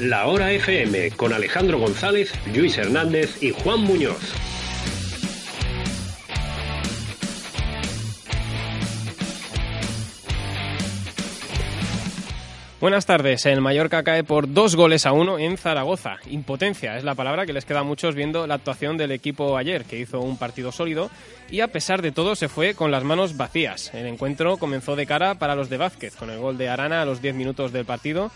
La Hora FM con Alejandro González, Luis Hernández y Juan Muñoz. Buenas tardes. El Mallorca cae por dos goles a uno en Zaragoza. Impotencia es la palabra que les queda a muchos viendo la actuación del equipo ayer, que hizo un partido sólido y a pesar de todo se fue con las manos vacías. El encuentro comenzó de cara para los de Vázquez, con el gol de Arana a los 10 minutos del partido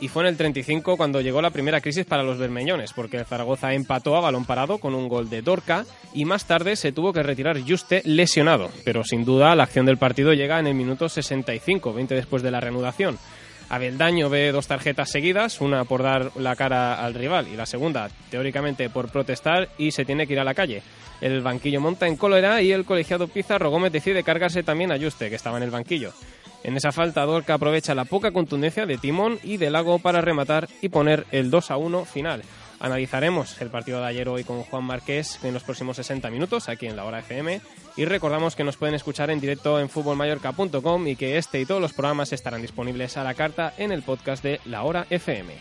y fue en el 35 cuando llegó la primera crisis para los bermeñones, porque Zaragoza empató a balón parado con un gol de Dorca y más tarde se tuvo que retirar Juste lesionado. Pero sin duda la acción del partido llega en el minuto 65, 20 después de la reanudación. Abeldaño ve dos tarjetas seguidas, una por dar la cara al rival y la segunda, teóricamente, por protestar y se tiene que ir a la calle. El banquillo monta en cólera y el colegiado Pizarro Gómez decide cargarse también a Juste, que estaba en el banquillo. En esa falta, Dorca aprovecha la poca contundencia de Timón y de Lago para rematar y poner el 2 a 1 final. Analizaremos el partido de ayer hoy con Juan Marqués en los próximos 60 minutos aquí en la hora FM y recordamos que nos pueden escuchar en directo en futbolmallorca.com y que este y todos los programas estarán disponibles a la carta en el podcast de La Hora FM.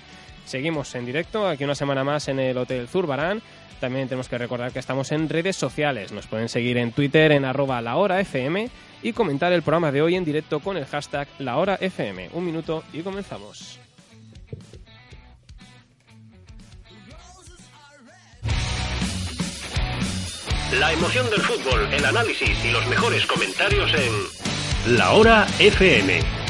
Seguimos en directo aquí una semana más en el Hotel Zurbarán. También tenemos que recordar que estamos en redes sociales. Nos pueden seguir en Twitter en arroba la y comentar el programa de hoy en directo con el hashtag La Hora FM. Un minuto y comenzamos. La emoción del fútbol, el análisis y los mejores comentarios en La Hora FM.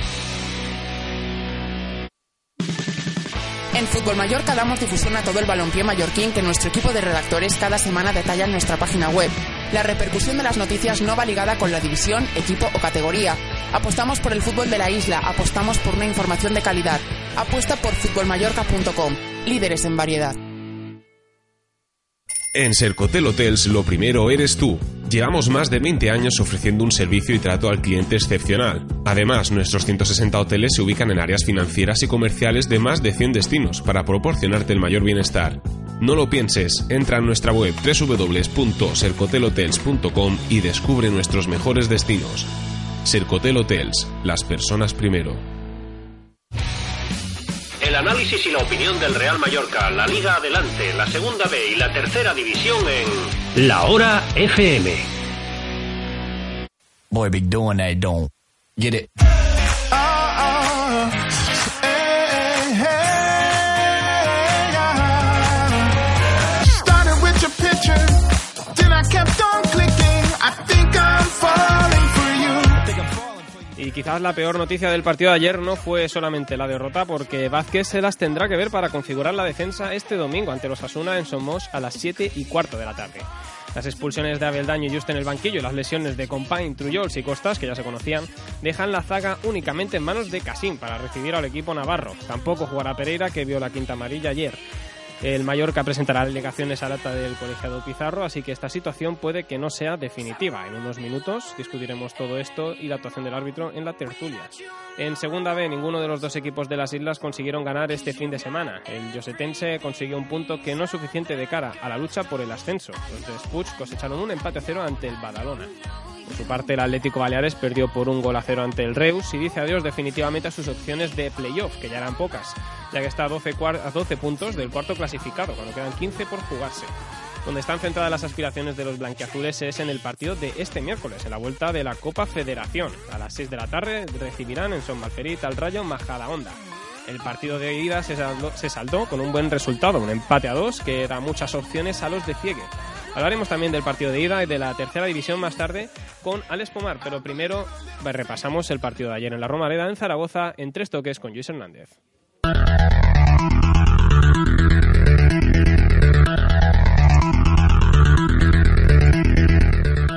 En Fútbol Mallorca damos difusión a todo el balompié mallorquín que nuestro equipo de redactores cada semana detalla en nuestra página web. La repercusión de las noticias no va ligada con la división, equipo o categoría. Apostamos por el fútbol de la isla, apostamos por una información de calidad. Apuesta por futbolmallorca.com, líderes en variedad. En Sercotel Hotels lo primero eres tú. Llevamos más de 20 años ofreciendo un servicio y trato al cliente excepcional. Además, nuestros 160 hoteles se ubican en áreas financieras y comerciales de más de 100 destinos para proporcionarte el mayor bienestar. No lo pienses, entra en nuestra web www.sercotelhotels.com y descubre nuestros mejores destinos. Sercotel Hotels, las personas primero. Análisis y la opinión del Real Mallorca, la Liga Adelante, la Segunda B y la Tercera División en La Hora FM. Boy, be doing that, don't get it. Y quizás la peor noticia del partido de ayer no fue solamente la derrota, porque Vázquez se las tendrá que ver para configurar la defensa este domingo ante los Asuna en Somos a las 7 y cuarto de la tarde. Las expulsiones de Abeldaño y Just en el banquillo y las lesiones de Compain, Trujols y Costas, que ya se conocían, dejan la zaga únicamente en manos de Casín para recibir al equipo navarro. Tampoco jugará Pereira, que vio la quinta amarilla ayer. El Mallorca presentará alegaciones al acta del colegiado Pizarro, así que esta situación puede que no sea definitiva. En unos minutos discutiremos todo esto y la actuación del árbitro en la tertulia. En segunda B, ninguno de los dos equipos de las islas consiguieron ganar este fin de semana. El Josetense consiguió un punto que no es suficiente de cara a la lucha por el ascenso. Los de Spuch cosecharon un empate a cero ante el Badalona. Por su parte, el Atlético Baleares perdió por un gol a cero ante el Reus y dice adiós definitivamente a sus opciones de playoff, que ya eran pocas, ya que está a 12, cuar- a 12 puntos del cuarto clasificado, cuando quedan 15 por jugarse. Donde están centradas las aspiraciones de los blanquiazules es en el partido de este miércoles, en la vuelta de la Copa Federación. A las 6 de la tarde recibirán en Son Malferit al Rayo Majadahonda. El partido de ida se saldó con un buen resultado, un empate a dos que da muchas opciones a los de Ciegue. Hablaremos también del partido de ida y de la tercera división más tarde con Alex Pomar, pero primero repasamos el partido de ayer en la Romareda en Zaragoza en tres toques con Luis Hernández.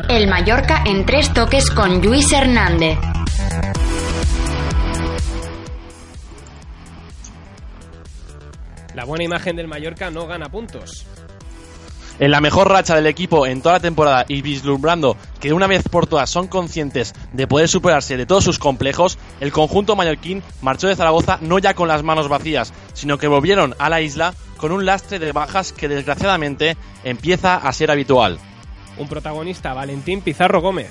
El Mallorca en tres toques con Luis Hernández. La buena imagen del Mallorca no gana puntos. En la mejor racha del equipo en toda la temporada y vislumbrando que de una vez por todas son conscientes de poder superarse de todos sus complejos, el conjunto mallorquín marchó de Zaragoza no ya con las manos vacías, sino que volvieron a la isla con un lastre de bajas que desgraciadamente empieza a ser habitual. Un protagonista, Valentín Pizarro Gómez.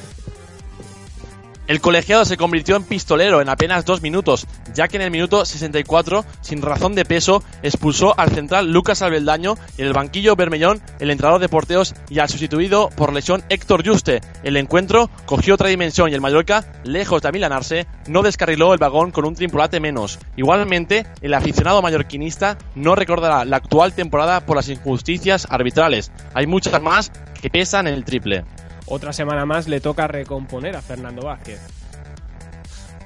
El colegiado se convirtió en pistolero en apenas dos minutos, ya que en el minuto 64, sin razón de peso, expulsó al central Lucas Albeldaño y el banquillo Bermellón, el entrenador de porteos y al sustituido por lesión Héctor Juste. El encuentro cogió otra dimensión y el Mallorca, lejos de amilanarse, no descarriló el vagón con un trimpulate menos. Igualmente, el aficionado mallorquinista no recordará la actual temporada por las injusticias arbitrales. Hay muchas más que pesan en el triple. Otra semana más le toca recomponer a Fernando Vázquez.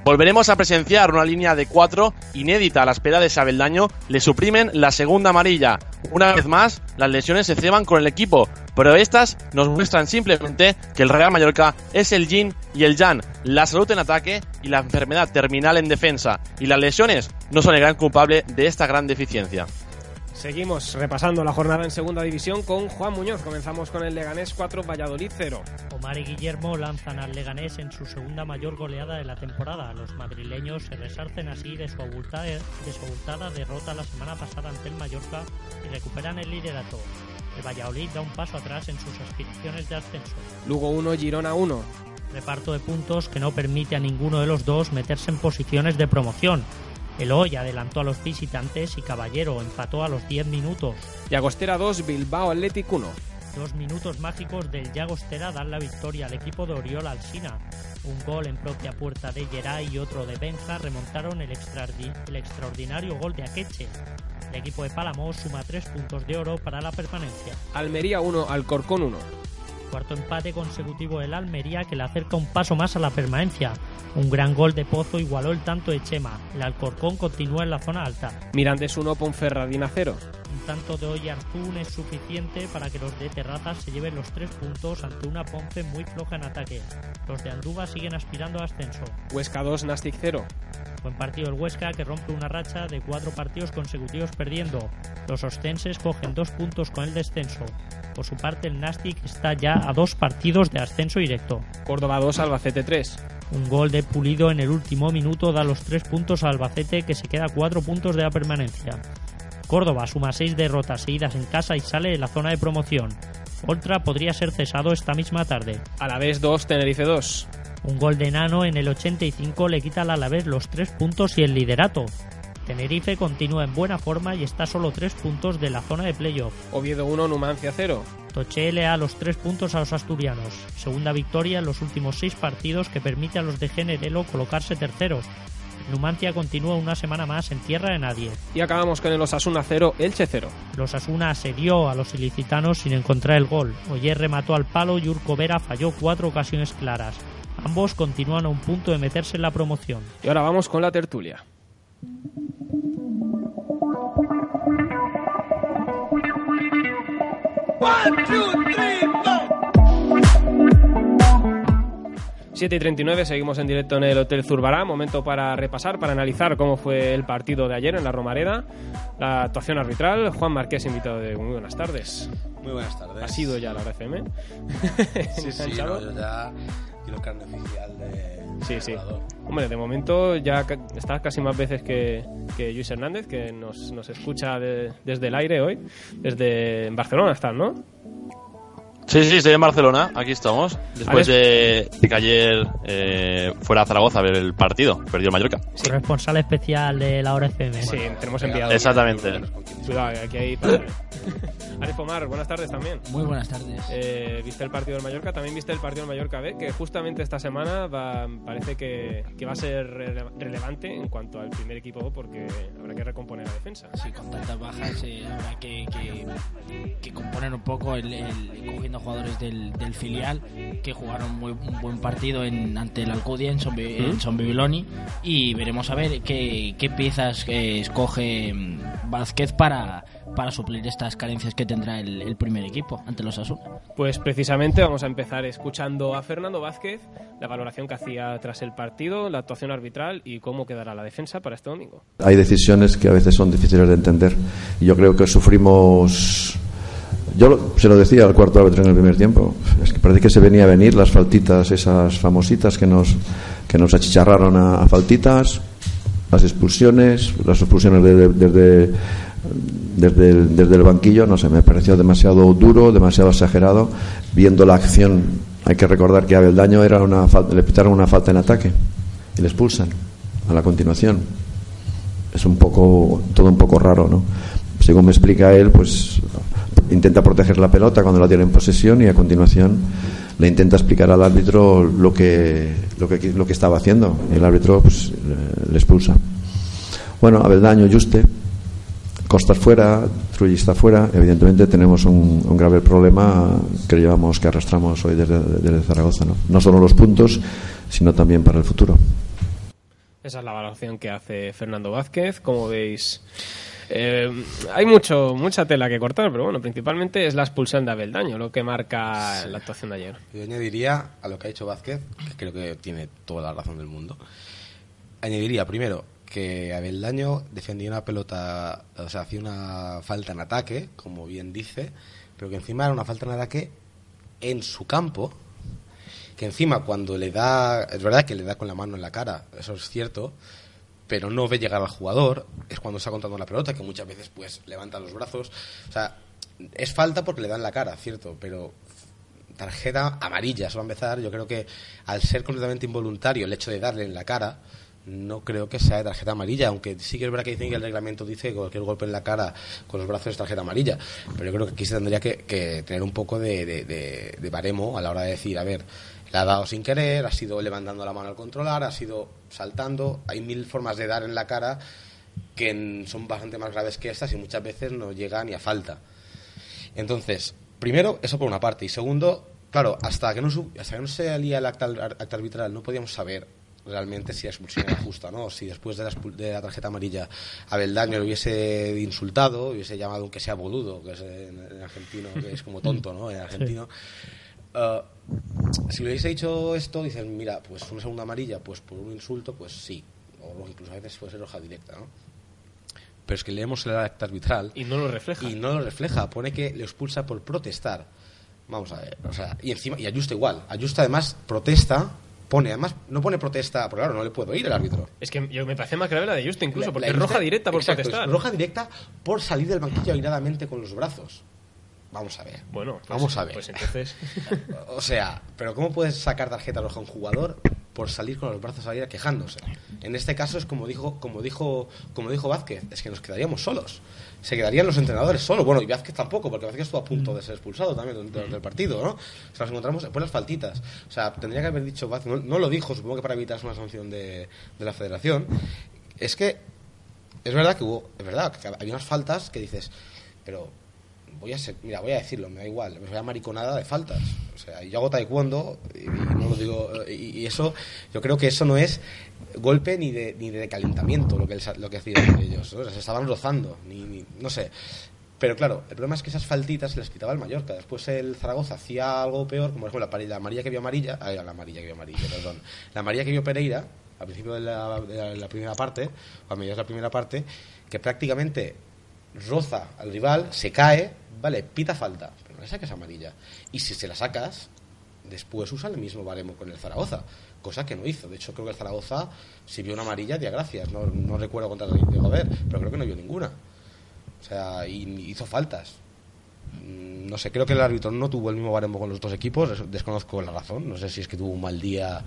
Volveremos a presenciar una línea de cuatro inédita a la espera de Sabeldaño. Le suprimen la segunda amarilla. Una vez más, las lesiones se ceban con el equipo, pero estas nos muestran simplemente que el Real Mallorca es el yin y el yang, la salud en ataque y la enfermedad terminal en defensa. Y las lesiones no son el gran culpable de esta gran deficiencia. Seguimos repasando la jornada en segunda división con Juan Muñoz. Comenzamos con el Leganés 4, Valladolid 0. Omar y Guillermo lanzan al Leganés en su segunda mayor goleada de la temporada. Los madrileños se resarcen así de su abultada, de su abultada derrota la semana pasada ante el Mallorca y recuperan el liderato. El Valladolid da un paso atrás en sus aspiraciones de ascenso. Lugo 1, Girona 1. Reparto de puntos que no permite a ninguno de los dos meterse en posiciones de promoción. El Hoy adelantó a los visitantes y Caballero empató a los 10 minutos. Llagostera 2, Bilbao Athletic 1. Dos minutos mágicos del Llagostera dan la victoria al equipo de Oriol Alsina. Un gol en propia puerta de Geray y otro de Benja remontaron el extraordinario gol de Akeche. El equipo de Palamos suma tres puntos de oro para la permanencia. Almería 1, Alcorcón 1. Cuarto empate consecutivo del Almería que le acerca un paso más a la permanencia. Un gran gol de Pozo igualó el tanto de Chema. El Alcorcón continúa en la zona alta. Mirantes 1, Ponferradina 0. Un tanto de hoy Arzún es suficiente para que los de Terrazas se lleven los tres puntos ante una Ponce muy floja en ataque. Los de Andúba siguen aspirando a ascenso. Huesca 2, Nastic 0. Buen partido el Huesca que rompe una racha de cuatro partidos consecutivos perdiendo. Los ostenses cogen dos puntos con el descenso. Por su parte el Nastic está ya a dos partidos de ascenso directo. Córdoba 2, Albacete 3. Un gol de Pulido en el último minuto da los tres puntos a Albacete que se queda a cuatro puntos de la permanencia. Córdoba suma seis derrotas seguidas en casa y sale de la zona de promoción. Oltra podría ser cesado esta misma tarde. Alavés 2, Tenerife 2. Un gol de Nano en el 85 le quita al Alavés los tres puntos y el liderato. Tenerife continúa en buena forma y está a solo tres puntos de la zona de playoff. Oviedo 1, Numancia 0. Toche le da los tres puntos a los asturianos. Segunda victoria en los últimos seis partidos que permite a los de Generelo colocarse terceros. Numancia continúa una semana más en tierra de nadie. Y acabamos con el Osasuna 0, Elche 0. Los Asuna asedió a los ilicitanos sin encontrar el gol. Oyer remató al palo y Urco Vera falló cuatro ocasiones claras. Ambos continúan a un punto de meterse en la promoción. Y ahora vamos con la tertulia. One, two, three, 7 y 39, seguimos en directo en el Hotel Zurbará. Momento para repasar, para analizar cómo fue el partido de ayer en la Romareda. La actuación arbitral. Juan Marqués, invitado de muy buenas tardes. Muy buenas tardes. Ha sido ya la RFM. Sí, sí, no, yo ya quiero carne oficial de Sí, sí. Hombre, de momento ya estás casi más veces que, que Luis Hernández, que nos, nos escucha de- desde el aire hoy. Desde Barcelona estás, ¿no? Sí, sí, estoy en Barcelona, aquí estamos. Después de, de que ayer eh, fuera a Zaragoza a ver el partido, perdió el Mallorca. Corresponsal especial de la hora FM. Sí, tenemos enviado. Exactamente. Cuidado, aquí hay padre. Arif Omar, buenas tardes también. Muy buenas tardes. Eh, ¿Viste el partido del Mallorca? También viste el partido del Mallorca B, que justamente esta semana va- parece que, que va a ser rele- relevante en cuanto al primer equipo porque habrá que recomponer la defensa. Sí, con tantas bajas eh, habrá que, que, que componer un poco el, el- cogiendo jugadores del, del filial que jugaron muy, un buen partido en, ante el Alcudia en Son, en Son Bibiloni y veremos a ver qué, qué piezas eh, escoge mm, Vázquez para, para suplir estas carencias que tendrá el, el primer equipo ante los Asuna. Pues precisamente vamos a empezar escuchando a Fernando Vázquez, la valoración que hacía tras el partido, la actuación arbitral y cómo quedará la defensa para este domingo. Hay decisiones que a veces son difíciles de entender. Y yo creo que sufrimos. Yo se lo decía al cuarto árbitro en el primer tiempo. Es que parece que se venía a venir las faltitas, esas famositas que nos, que nos achicharraron a, a faltitas, las expulsiones, las expulsiones de- de- desde, desde, el, desde el banquillo. No sé, me pareció demasiado duro, demasiado exagerado, viendo la acción Hay que recordar que a Beldaño era una falta, le pitaron una falta en ataque y le expulsan a la continuación. Es un poco, todo un poco raro, ¿no? Según me explica él, pues intenta proteger la pelota cuando la tiene en posesión y a continuación le intenta explicar al árbitro lo que, lo que, lo que estaba haciendo. El árbitro pues, le- expulsa. Bueno, Abeldaño, Juste, Costas fuera, Trulli está fuera. Evidentemente tenemos un, un grave problema que llevamos, que arrastramos hoy desde, desde Zaragoza. ¿no? no solo los puntos, sino también para el futuro. Esa es la valoración que hace Fernando Vázquez. Como veis, eh, hay mucho mucha tela que cortar, pero bueno, principalmente es la expulsión de Abeldaño lo que marca la actuación de ayer. Yo añadiría a lo que ha dicho Vázquez, que creo que tiene toda la razón del mundo. Añadiría primero que Abeldaño defendía una pelota, o sea, hacía una falta en ataque, como bien dice, pero que encima era una falta en ataque en su campo, que encima cuando le da, es verdad que le da con la mano en la cara, eso es cierto, pero no ve llegar al jugador, es cuando está contando la pelota, que muchas veces pues levanta los brazos, o sea, es falta porque le da en la cara, cierto, pero tarjeta amarilla, eso va a empezar, yo creo que al ser completamente involuntario el hecho de darle en la cara, no creo que sea de tarjeta amarilla, aunque sí que es verdad que dicen que el reglamento dice que cualquier golpe en la cara con los brazos es tarjeta amarilla, pero yo creo que aquí se tendría que, tener un poco de, de- baremo a la hora de decir, a ver, le ha dado sin querer, ha sido levantando la mano al controlar, ha sido saltando, hay mil formas de dar en la cara que son bastante más graves que estas y muchas veces no llega ni a falta. Entonces, primero, eso por una parte. Y segundo, claro, hasta que no, hasta que no se alía el acta, acta arbitral, no podíamos saber realmente si la expulsión era justa no. Si después de la, de la tarjeta amarilla Abeldaño lo hubiese insultado, hubiese llamado aunque sea boludo, que es en, en argentino, que es como tonto, ¿no? En argentino. Uh, si le hubiese dicho esto, dicen, mira, pues una segunda amarilla, pues por un insulto, pues sí. O incluso a veces puede ser roja directa, ¿no? Pero es que leemos el acta arbitral. Y no lo refleja. Y no lo refleja. Pone que le expulsa por protestar. Vamos a ver. O sea, y encima, y Ayusta igual. Ayusta además protesta. Pone, además, no pone protesta, porque claro, no le puedo ir el árbitro. Es que yo me parece más grave la de Justo incluso, porque la es roja directa por exacto, es protestar. roja directa por salir del banquillo airadamente con los brazos. Vamos a ver. Bueno, pues- vamos a ver. pues entonces- o sea, pero ¿cómo puedes sacar tarjeta roja a un jugador por salir con los brazos aire quejándose? En este caso es como dijo, como dijo, como dijo Vázquez, es que nos quedaríamos solos. Se quedarían los entrenadores solos. Bueno, y Vázquez tampoco, porque Vázquez estuvo a punto de ser expulsado también durante durante el partido, ¿no? O sea, nos encontramos después las faltitas. O sea, tendría que haber dicho Vázquez, no, no lo dijo, supongo que para evitarse una sanción de, de la federación. Es que es verdad que hubo, es verdad, que había unas faltas que dices, pero voy a ser, mira, voy a decirlo, me da igual, me voy a mariconada de faltas. O sea, yo hago taekwondo y, digo, y, y eso, yo creo que eso no es golpe ni de, ni de calentamiento lo que, lo que hacían ellos, se estaban rozando, ni, ni- no sé. Pero claro, el problema es que esas faltitas se las quitaba el Mallorca. Después el Zaragoza hacía algo peor, como por ejemplo la, la amarilla que vio amarilla, ay, la amarilla que vio amarilla, perdón. La amarilla que vio Pereira, al principio de la, primera parte, o a mediados de la primera parte, que prácticamente roza al rival, se cae, vale, pita falta, pero no le saques amarilla. Y si se la sacas, después usa el mismo baremo con el Zaragoza, cosa que no hizo. De hecho, creo que el Zaragoza, si vio una amarilla, dio gracias. No, no recuerdo contra el de ver, pero creo que no vio ninguna. O sea, y hizo faltas. Mm, No sé, creo que el árbitro no tuvo el mismo baremo con los dos equipos, des- desconozco la razón, no sé si es que tuvo un mal día,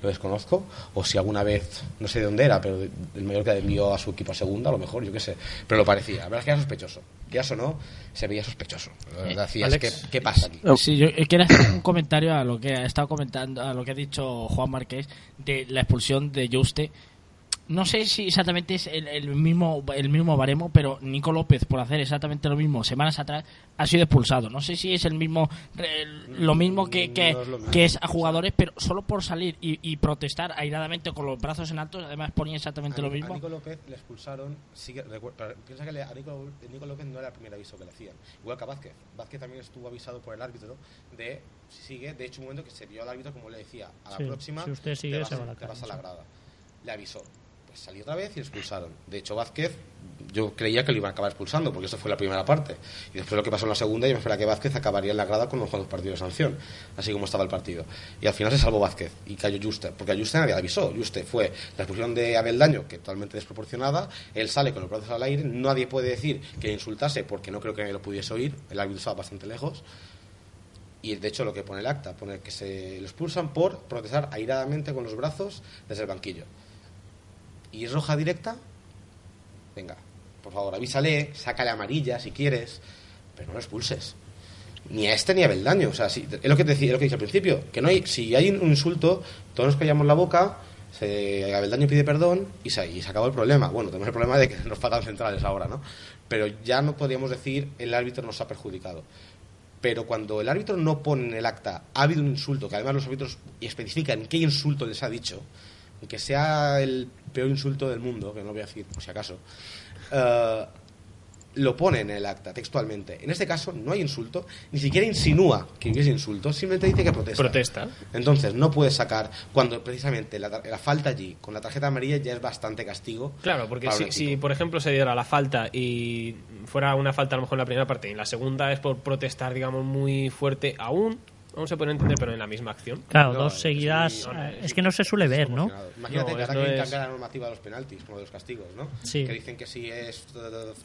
lo desconozco, o si alguna vez, no sé de dónde era, pero el Mallorca envió a su equipo a segunda, a lo mejor, yo qué sé, pero lo parecía, la verdad es que era sospechoso, que o no, se veía sospechoso, decías, Alex. ¿qué, ¿qué pasa aquí? Sí, yo eh, quiero hacer un comentario a lo que ha estado comentando, a lo que ha dicho Juan Marqués de la expulsión de Juste. No sé si exactamente es el, el mismo el mismo baremo, pero Nico López por hacer exactamente lo mismo semanas atrás ha sido expulsado. No sé si es el mismo el- lo mismo que, que, No es lo mismo. que es a jugadores, pero solo por salir y, y protestar airadamente con los brazos en alto, además ponía exactamente a, lo mismo. A Nico López le expulsaron. sigue- recuer- pero piensa que le- a Nico, Nico López no era el primer aviso que le hacían. Igual que a Vázquez. Vázquez también estuvo avisado por el árbitro de si sigue. De hecho, un momento que se vio al árbitro como le decía: a la Sí, próxima si usted sigue, te, vas, se va a la te vas a la grada. Le avisó. Pues salió otra vez y expulsaron. De hecho, Vázquez, yo creía que lo iban a acabar expulsando porque eso fue la primera parte. Y después lo que pasó en la segunda, yo me esperaba que Vázquez acabaría en la grada con los cuantos partidos de sanción, así como estaba el partido. Y al final se salvó Vázquez y cayó Juste, porque a Juste nadie avisó. Juste fue la expulsión de Abel Daño, que totalmente desproporcionada. Él sale con los brazos al aire, nadie puede decir que insultase porque no creo que nadie lo pudiese oír. El árbitro estaba bastante lejos. Y de hecho lo que pone el acta, pone que se lo expulsan por protestar airadamente con los brazos desde el banquillo. ¿Y roja directa? Venga, por favor, avísale, sácale amarilla si quieres, pero no lo expulses. Ni a este ni a Beldaño. O sea, si- es lo que te es lo que dije al principio, que no hay, si hay un insulto, todos nos callamos la boca, se, Abeldaño pide perdón y se, y se acabó el problema. Bueno, tenemos el problema de que nos pagan centrales ahora, ¿no? Pero ya no podríamos decir el árbitro nos ha perjudicado. Pero cuando el árbitro no pone en el acta ha habido un insulto, que además los árbitros especifican qué insulto les ha dicho, aunque sea el peor insulto del mundo, que no lo voy a decir por si acaso, eh, lo pone en el acta textualmente. En este caso no hay insulto, ni siquiera insinúa que hubiese insulto, simplemente dice que protesta. Protesta. Entonces no puedes sacar cuando precisamente la, falta allí con la tarjeta amarilla ya es bastante castigo. Claro, porque si, si, por ejemplo, se diera la falta y fuera una falta a lo mejor en la primera parte y en la segunda es por protestar, digamos, muy fuerte, aún, aún se puede entender, pero en la misma acción. Claro, No, dos seguidas. no, no, eh, es que no se suele ver, ¿no? Imagínate No, que ahora quieren es- la normativa de los penaltis, como de los castigos, ¿no? Sí. Que dicen que si es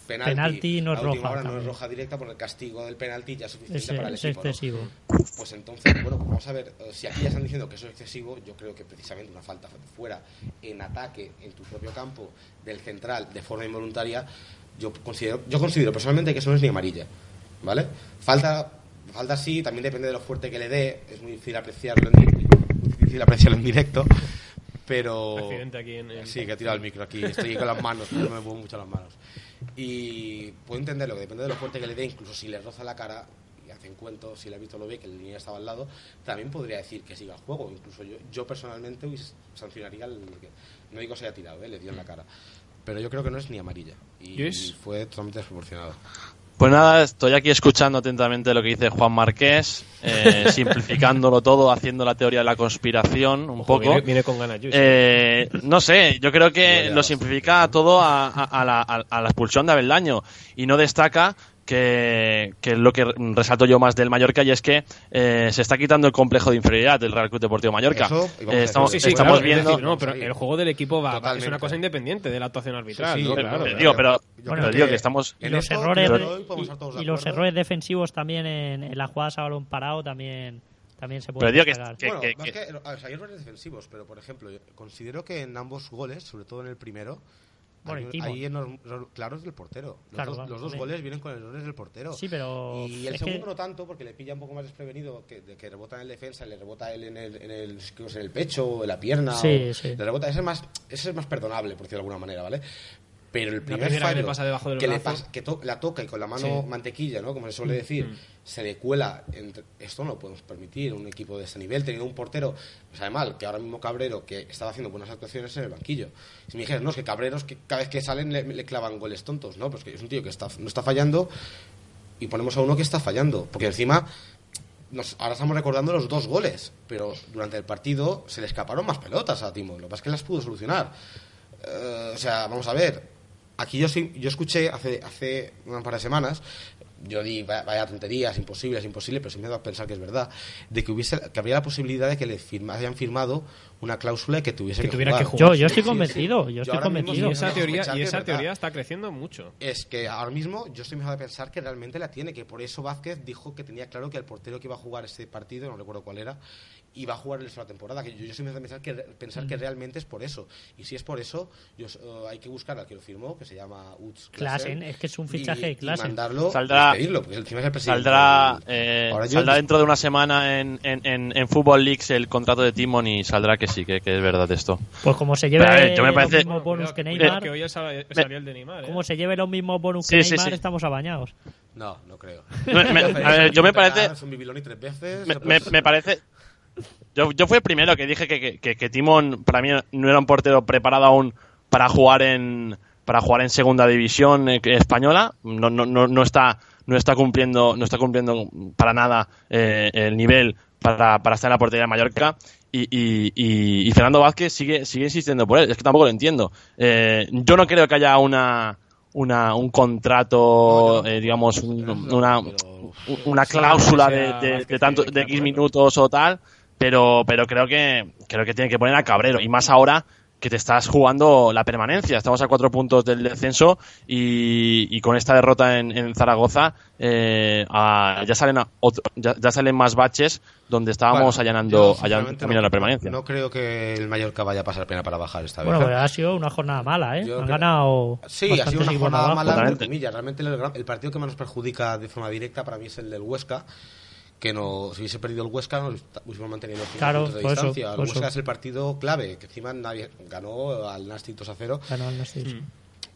penalti, Penalti no es roja hora no es roja directa porque el castigo del penalti ya es suficiente Es, para el es equipo. ¿no? excesivo. Pues entonces, bueno, pues vamos a ver, eh, si aquí ya están diciendo que eso es excesivo, yo creo que precisamente una falta fuera en ataque en tu propio campo del central de forma involuntaria, yo considero, yo considero personalmente que eso no es ni amarilla, ¿vale? Falta, falta sí, también depende de lo fuerte que le dé, es muy difícil apreciarlo en, muy difícil apreciarlo en directo, pero... Accidente aquí en el- Sí, que he tirado el micro aquí, estoy con las manos, no me muevo mucho las manos. Y puedo entenderlo, que depende de lo fuerte que le dé, incluso si le roza la cara y hacen cuento, si el árbitro lo ve, que el niño estaba al lado, también podría decir que siga el juego. Incluso yo, yo personalmente sancionaría que, no digo se haya tirado, ¿eh? le dio en la cara. Pero yo creo que no es ni amarilla. Y, y fue totalmente desproporcionado. Pues nada, estoy aquí escuchando atentamente lo que dice Juan Marqués, eh, simplificándolo todo, haciendo la teoría de la conspiración un Ojo, poco. Viene, viene con ganas. Eh, no sé, yo creo que lo simplifica todo a, a- a la, a- a la expulsión de Abeldaño y no destaca que, que lo que resalto yo más del Mallorca y es que eh, se está quitando el complejo de inferioridad del Real Club Deportivo Mallorca. Eso, Eh, estamos Sí, sí, estamos claro, es viendo... decir, no, pero el juego del equipo va, es una cosa independiente de la actuación arbitral. Sí, sí, ¿no? claro, Claro, Pero claro. digo, pero, Yo pero creo digo que- que estamos... Y los, errores, y los errores defensivos también en, en las jugadas a balón parado también, también se Pero pueden digo que- destacar. que- bueno, que- más que- que, a ver, hay errores defensivos, pero por ejemplo, yo considero que en ambos goles, sobre todo en el primero, Bueno, hay, el timo. hay errores claros del portero. Los, Claro, dos, claro, los dos goles vienen con errores del portero. Sí, pero Y el es segundo que- no tanto, porque le pilla un poco más desprevenido, que, de que rebota en el defensa, le rebota él en el, en el, es en el pecho o en la pierna. Sí, o- sí. Le rebota, ese es, más, ese es más perdonable, por decirlo de alguna manera, ¿vale? Pero el primer primera que fallo le pasa debajo del que, le pasa- que to- la toca y con la mano Sí. Mm, mantequilla, ¿no? Como se suele decir, se le cuela. entre- esto no lo podemos permitir un equipo de este nivel, teniendo un portero, me sabe mal, que ahora mismo Cabrero, que estaba haciendo buenas actuaciones en el banquillo. Si me dijeras, no, es que Cabreros, que cada vez que salen le, le clavan goles tontos, ¿no? Pues que es un tío que está, no está fallando y ponemos a uno que está fallando. Porque encima, nos, ahora estamos recordando los dos goles, pero durante el partido se le escaparon más pelotas a Timo. Lo que pasa es que las pudo solucionar. Eh, o sea, vamos a ver. Aquí yo yo escuché hace, hace un par de semanas, yo di vaya, tonterías, imposible, es imposible, pero sí me dado a pensar que es verdad, de que hubiese, que habría la posibilidad de que le firma- hayan firmado una cláusula que tuviese Que que, tuviera jugar. que jugar. Yo, yo estoy convencido, sí. yo estoy convencido. y esa teoría, y esa teoría está creciendo mucho. es que ahora mismo yo estoy empezando a pensar que realmente la tiene, que por eso Vázquez dijo que tenía claro que el portero que iba a jugar este partido, no recuerdo cuál era, iba a jugar el de la temporada. Que yo, yo estoy empezando a pensar que, pensar Mm. que realmente es por eso. Y si es por eso, yo, eh, hay que buscar al que lo firmó, que se llama Utz Klassen, es que es un fichaje y, de y Klassen. mandarlo Saldrá- y despedirlo, porque encima es el presidente. Saldrá, eh, saldrá dentro de una semana en, en, en, en Football Leaks el contrato de Timon y saldrá que sí, que, que es verdad esto. Pues como se lleve Pero, a ver, yo me los mismos bonus que Neymar, que hoy es sal- es salarial de Neymar. ¿eh? como se lleve los mismos bonus Sí, que sí, Neymar, sí. estamos apañados. No, no creo. Me- me- a ver, yo me parece-. Me, me- parece. Yo, yo fui el primero que dije que, que, que- que Timon para mí no era un portero preparado aún para jugar en para jugar en segunda división eh, española. No, no, no, no está no está cumpliendo no está cumpliendo para nada eh, el nivel para, para estar en la portería de Mallorca. Y, y, y- y Fernando Vázquez sigue sigue insistiendo por él. Es que tampoco lo entiendo. Eh, yo no creo que haya una una, un contrato, eh, digamos, un- una, una cláusula de, de- de tanto, de X minutos o tal, pero, pero creo que creo que tiene que poner a Cabrero y más ahora que te estás jugando la permanencia. Estamos a cuatro puntos del descenso y, y con esta derrota en, en Zaragoza eh, a- ya, salen a otro- ya, ya salen más baches donde estábamos Bueno, allanando, allanando a la permanencia. No creo que el Mallorca vaya a pasar pena para bajar esta vez. Bueno, ¿eh? ha sido una jornada mala, ¿eh? Yo Han creo- ganado. Sí, ha sido una jornada mala, entre comillas. Realmente el, gran- el partido que más nos perjudica de forma directa para mí es el del Huesca. Que no, si hubiese perdido el Huesca, nos hubiésemos mantenido cinco Claro, puntos de eso, distancia. el Huesca eso. es el partido clave, que encima nadie ganó al Nastic 2 a 0. Ganó el Nastic.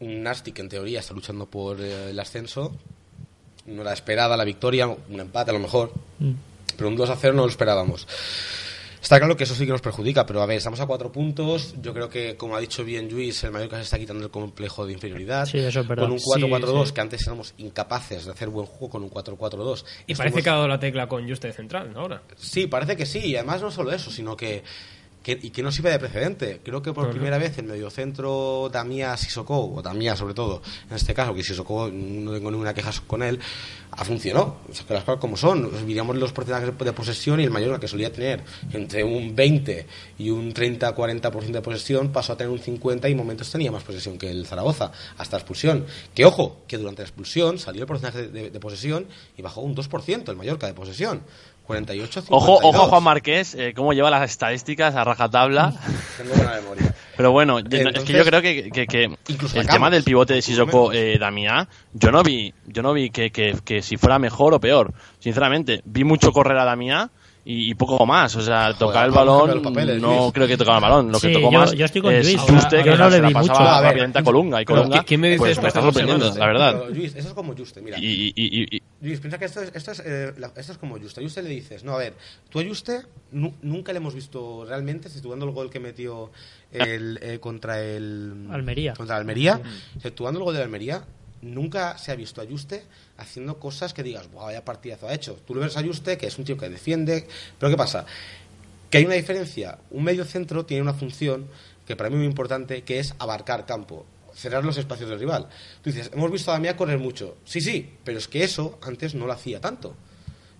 Un Nastic que en teoría está luchando por eh, el ascenso. No era esperada la victoria, un empate a lo mejor. Mm. Pero un 2 a 0 no lo esperábamos. Está claro que eso sí que nos perjudica, pero a ver, estamos a cuatro puntos. Yo creo que, como ha dicho bien Luis, el Mallorca se está quitando el complejo de inferioridad. Sí, eso es verdad. Con un Sí, 4-4-2, sí. que antes éramos incapaces de hacer buen juego con un 4-4-2. Y parece que ha dado la tecla con Juste de central ahora. Sí, parece que sí. Y además no solo eso, sino que, que- y que no sirve de precedente. Creo que por primera vez el mediocentro Damía Sissoko, o Damía sobre todo, en este caso, que Sissoko no tengo ninguna queja con él, ha funcionado. O sea, que las cosas como son. Miramos los porcentajes de posesión y el Mallorca, que solía tener entre un 20 y un 30-40% de posesión, pasó a tener un 50 y en momentos tenía más posesión que el Zaragoza, hasta la expulsión. Que ojo, que durante la expulsión salió el porcentaje de, de posesión y bajó un 2% el Mallorca de posesión. 48 Ojo, ojo 52. Juan Marqués, eh, cómo lleva las estadísticas a rajatabla. Tengo buena memoria. Pero bueno, yo- es que Entonces, yo creo que, que- que el la tema del pivote de Sissoko eh, Damiá, yo no vi, yo no vi que, que- que si fuera mejor o peor. Sinceramente, vi mucho correr a Damiá y, y poco más. O sea, tocar el balón, papeles, no Luis. creo que tocaba el balón. Lo que Sí, tocó yo- más yo estoy con es Luis. Juste, Ahora, que yo no le vi pasaba mucho. A ver, rápidamente a Colunga. Y Colunga, ¿quién me dice pues, me está sorprendiendo, semanas, la verdad. Pero, Luis, eso es como Juste, mira. Y, y- y- y- Luis, piensa que esto es, esto es, eh, la- esto es como Juste. A Juste le dices, no, a ver, tú a Juste nu- nunca le hemos visto realmente, exceptuando el gol que metió el, eh, contra el... Almería. Contra Almería. Exceptuando el gol de la Almería, nunca se ha visto a Juste haciendo cosas que digas, "Buah, vaya partidazo ha hecho. Tú lo ves a Juste, que es un tío que defiende, pero ¿qué pasa? Que hay una diferencia. Un medio centro tiene una función que para mí es muy importante, que es abarcar campo, cerrar los espacios del rival. Tú dices, hemos visto a Damián correr mucho. Sí, sí, pero es que eso antes no lo hacía tanto.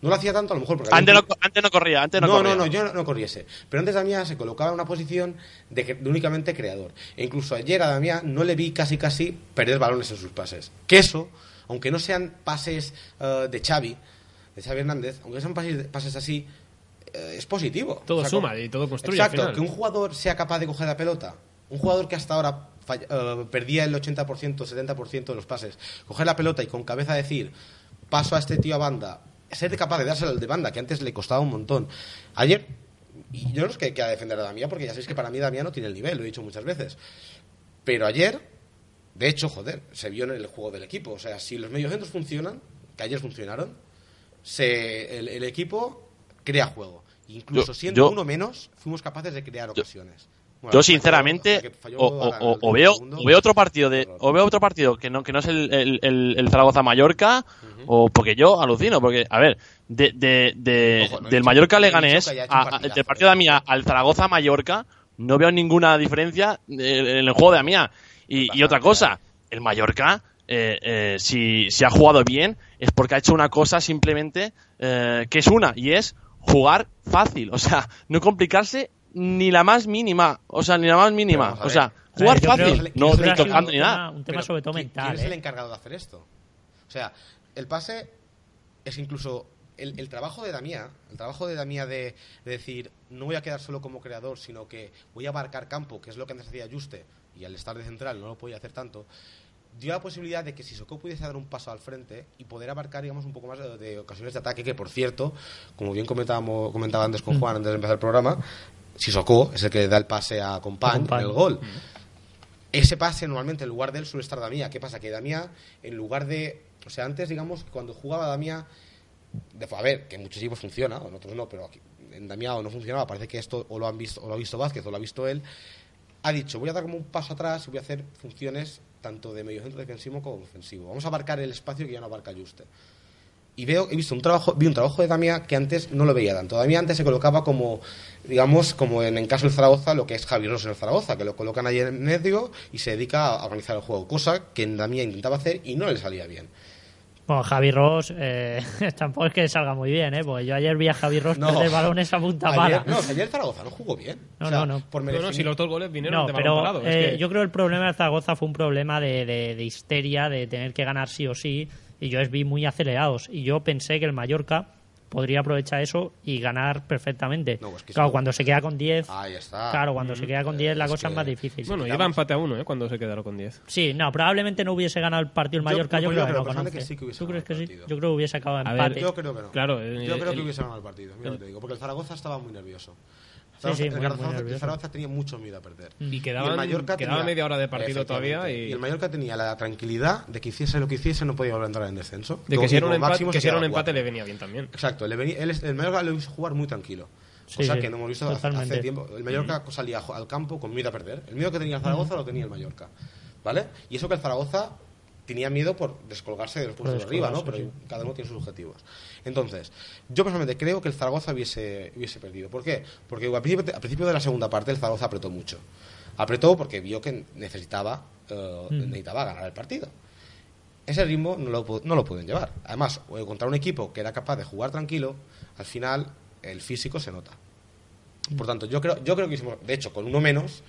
No lo hacía tanto a lo mejor porque... había antes, un- no, antes no corría, antes no, no, corría. no, no, yo no, no corriese. Pero antes Damián se colocaba en una posición de, que- de únicamente creador. E incluso ayer a Damián no le vi casi casi perder balones en sus pases. Que eso, aunque no sean pases eh, de Xavi, de Xavi Hernández, aunque sean pases, pases así, eh, es positivo. Todo O sea, suma y todo construye al Exacto, final. que un jugador sea capaz de coger la pelota, un jugador que hasta ahora falla- eh, perdía el 80%, 70% de los pases, coger la pelota y con cabeza decir, paso a este tío a banda, ser capaz de dárselo al de banda, que antes le costaba un montón. Ayer, y yo no es que quiera defender a Damián, porque ya sabéis que para mí Damián no tiene el nivel, lo he dicho muchas veces. Pero ayer, de hecho, joder, se vio en el juego del equipo. O sea, si los mediocentros funcionan, que ayer funcionaron, se, el, el equipo crea juego. Incluso Yo- siendo yo- uno menos, fuimos capaces de crear ocasiones. Bueno, Yo sinceramente falló o, veo o veo otro partido de o veo otro partido que no que no es el, el, el- el Zaragoza Mallorca o porque yo alucino porque a ver de, de, de- Ojo, no he del Mallorca Leganés a- del partido de Amía al Zaragoza Mallorca no veo ninguna diferencia eh, en el juego de Amía y, y otra cosa el Mallorca eh, eh, si, si ha jugado bien es porque ha hecho una cosa simplemente eh, que es una y es jugar fácil o sea no complicarse ni la más mínima o sea ni la más mínima o sea jugar fácil no tocando ni nada un tema Pero, sobre todo ¿qui- mental. ¿Quién es el ¿eh? encargado de hacer esto? O sea, el pase es incluso el, el trabajo de Damía, el trabajo de Damía de, de decir no voy a quedar solo como creador, sino que voy a abarcar campo, que es lo que antes hacía Juste, y al estar de central no lo podía hacer tanto, dio la posibilidad de que Sissoko pudiese dar un paso al frente y poder abarcar, digamos, un poco más de, de ocasiones de ataque, que por cierto, como bien comentábamos, comentaba antes con Juan antes de empezar el programa, Sissoko es el que da el pase a Compañ el gol. Ese pase normalmente en lugar de él suele estar Damía. ¿Qué pasa? Que Damía, en lugar de. O sea, antes, digamos, cuando jugaba Damía. De, a ver, que en muchos equipos funciona, en otros no, pero aquí, en Damía o no funcionaba. Parece que esto o lo, han visto, o lo ha visto Vázquez o lo ha visto él. Ha dicho, voy a dar como un paso atrás y voy a hacer funciones tanto de medio centro defensivo como ofensivo. Vamos a abarcar el espacio que ya no abarca Juste. Y veo, he visto un trabajo, vi un trabajo de Damia que antes no lo veía tanto. Damia antes se colocaba como, digamos, como en el caso del Zaragoza, lo que es Javi Rosso en el Zaragoza, que lo colocan ahí en medio y se dedica a organizar el juego, cosa que en Damia intentaba hacer y no le salía bien. Bueno, Javi Ross eh, tampoco es que salga muy bien, ¿eh? Porque yo ayer vi a Javi Ross No. perder balones a punta Ayer- pala. No, ayer Zaragoza no jugó bien. No, O sea, no, no. Por No, no, merecimiento- si los dos goles vinieron No, de balón pero parado. es eh, que- yo creo que el problema de Zaragoza fue un problema de, de- de histeria, de tener que ganar sí o sí, y yo les vi muy acelerados. Y yo pensé que el Mallorca podría aprovechar eso y ganar perfectamente. No, es que claro, cuando se queda con 10, Ahí está. claro, cuando se queda con 10 la Es cosa es más difícil. Bueno, iba empate a uno, ¿eh? Cuando se quedaron con 10. Sí, no, probablemente no hubiese ganado el partido el Mallorca, yo, pues yo creo que no que sí que hubiese ¿Tú crees que sí? Yo creo que hubiese acabado A ver, empate. Yo creo que no. Claro, eh, Yo creo el- que hubiese ganado el partido. Mira lo que te digo. Porque el Zaragoza estaba muy nervioso. Sí, sí, el muy- Zaragoza- muy el nervioso. Zaragoza tenía mucho miedo a perder. Y el Mallorca quedaba tenía- media hora de partido todavía y, el Mallorca tenía la tranquilidad de que hiciese lo que hiciese no podía volver a entrar en descenso. de que si era un empate, máximo que se si era un quedaba empate cuatro. le venía bien también. Exacto, le venía- él el Mallorca lo hizo jugar muy tranquilo. Cosa sí, que no hemos visto hace- tiempo. El Mallorca salía jo- al campo con miedo a perder. El miedo que tenía el Zaragoza lo tenía el Mallorca. ¿Vale? Y eso que el Zaragoza tenía miedo por descolgarse de los puestos de arriba, ¿no? Pero cada uno tiene sus objetivos. Entonces, yo personalmente creo que el Zaragoza hubiese, hubiese perdido. ¿Por qué? Porque al principio, al principio de la segunda parte el Zaragoza apretó mucho. Apretó porque vio que necesitaba, Mm. necesitaba ganar el partido. Ese ritmo no lo, no lo pueden llevar. Además, contra un equipo que era capaz de jugar tranquilo, al final el físico se nota. Por tanto, yo creo, yo creo que hicimos, de hecho, con uno menos,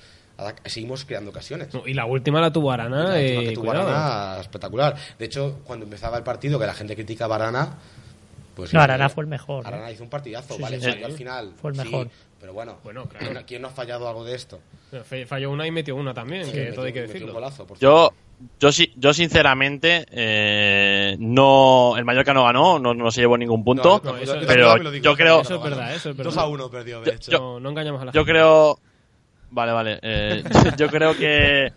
seguimos creando ocasiones. No, Y la última la tuvo Arana. La eh, que tuvo cuidado. Arana, espectacular. De hecho, cuando empezaba el partido, que la gente critica a Arana, pues No, sí, Arana eh, fue el mejor, Arana ¿eh? hizo un partidazo, Sí, vale, sí, salió sí. al final. Fue el sí, mejor. pero bueno, Bueno, claro. ¿quién no ha fallado algo de esto? Falló una y metió una también, que Metió- todo hay que decirlo. golazo, por Yo, yo, sí- yo sinceramente, eh, no, el Mallorca no ganó, no, no se llevó ningún punto, No, No, eso- yo pero digo, yo creo, Eso es verdad, eso es verdad. 2 a 1 perdió, de hecho. Yo- No, no engañamos a la yo gente. creo, vale, vale, eh, yo creo que,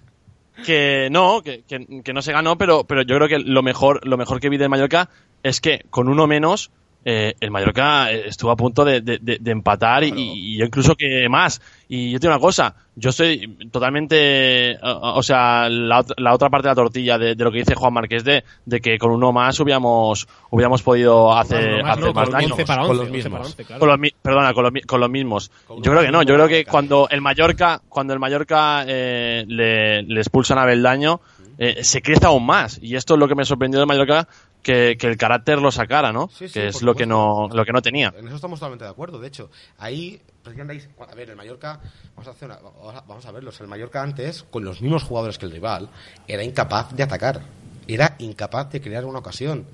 que no, que, que- no se ganó, pero, pero yo creo que lo mejor, lo mejor que vi del Mallorca es que con uno menos, eh, el Mallorca eh, estuvo a punto de, de- de- de empatar y, y yo incluso que más. Y yo te digo una cosa, yo estoy totalmente, o, o sea, la, la otra parte de la tortilla de, de lo que dice Juan Marqués de, de que con uno más hubiéramos, hubiéramos podido hacer, más, hacer no, más con daño. 11 para Con 11, los 11 para mismos. 11, claro. Con los mi- perdona, con los, mi- con los mismos. Con Yo creo que no, yo creo que cuando el Mallorca, cuando el Mallorca eh, le, le expulsan a Beldaño, eh, se crece aún más. Y esto es lo que me sorprendió del Mallorca, que, que el carácter lo sacara, ¿no? Sí, sí, que es lo que no, lo que no tenía. En eso estamos totalmente de acuerdo. De hecho, ahí, a ver, el Mallorca, vamos a, hacer una- vamos a- vamos a verlo. O sea, el Mallorca antes, con los mismos jugadores que el rival, era incapaz de atacar. Era incapaz de crear una ocasión.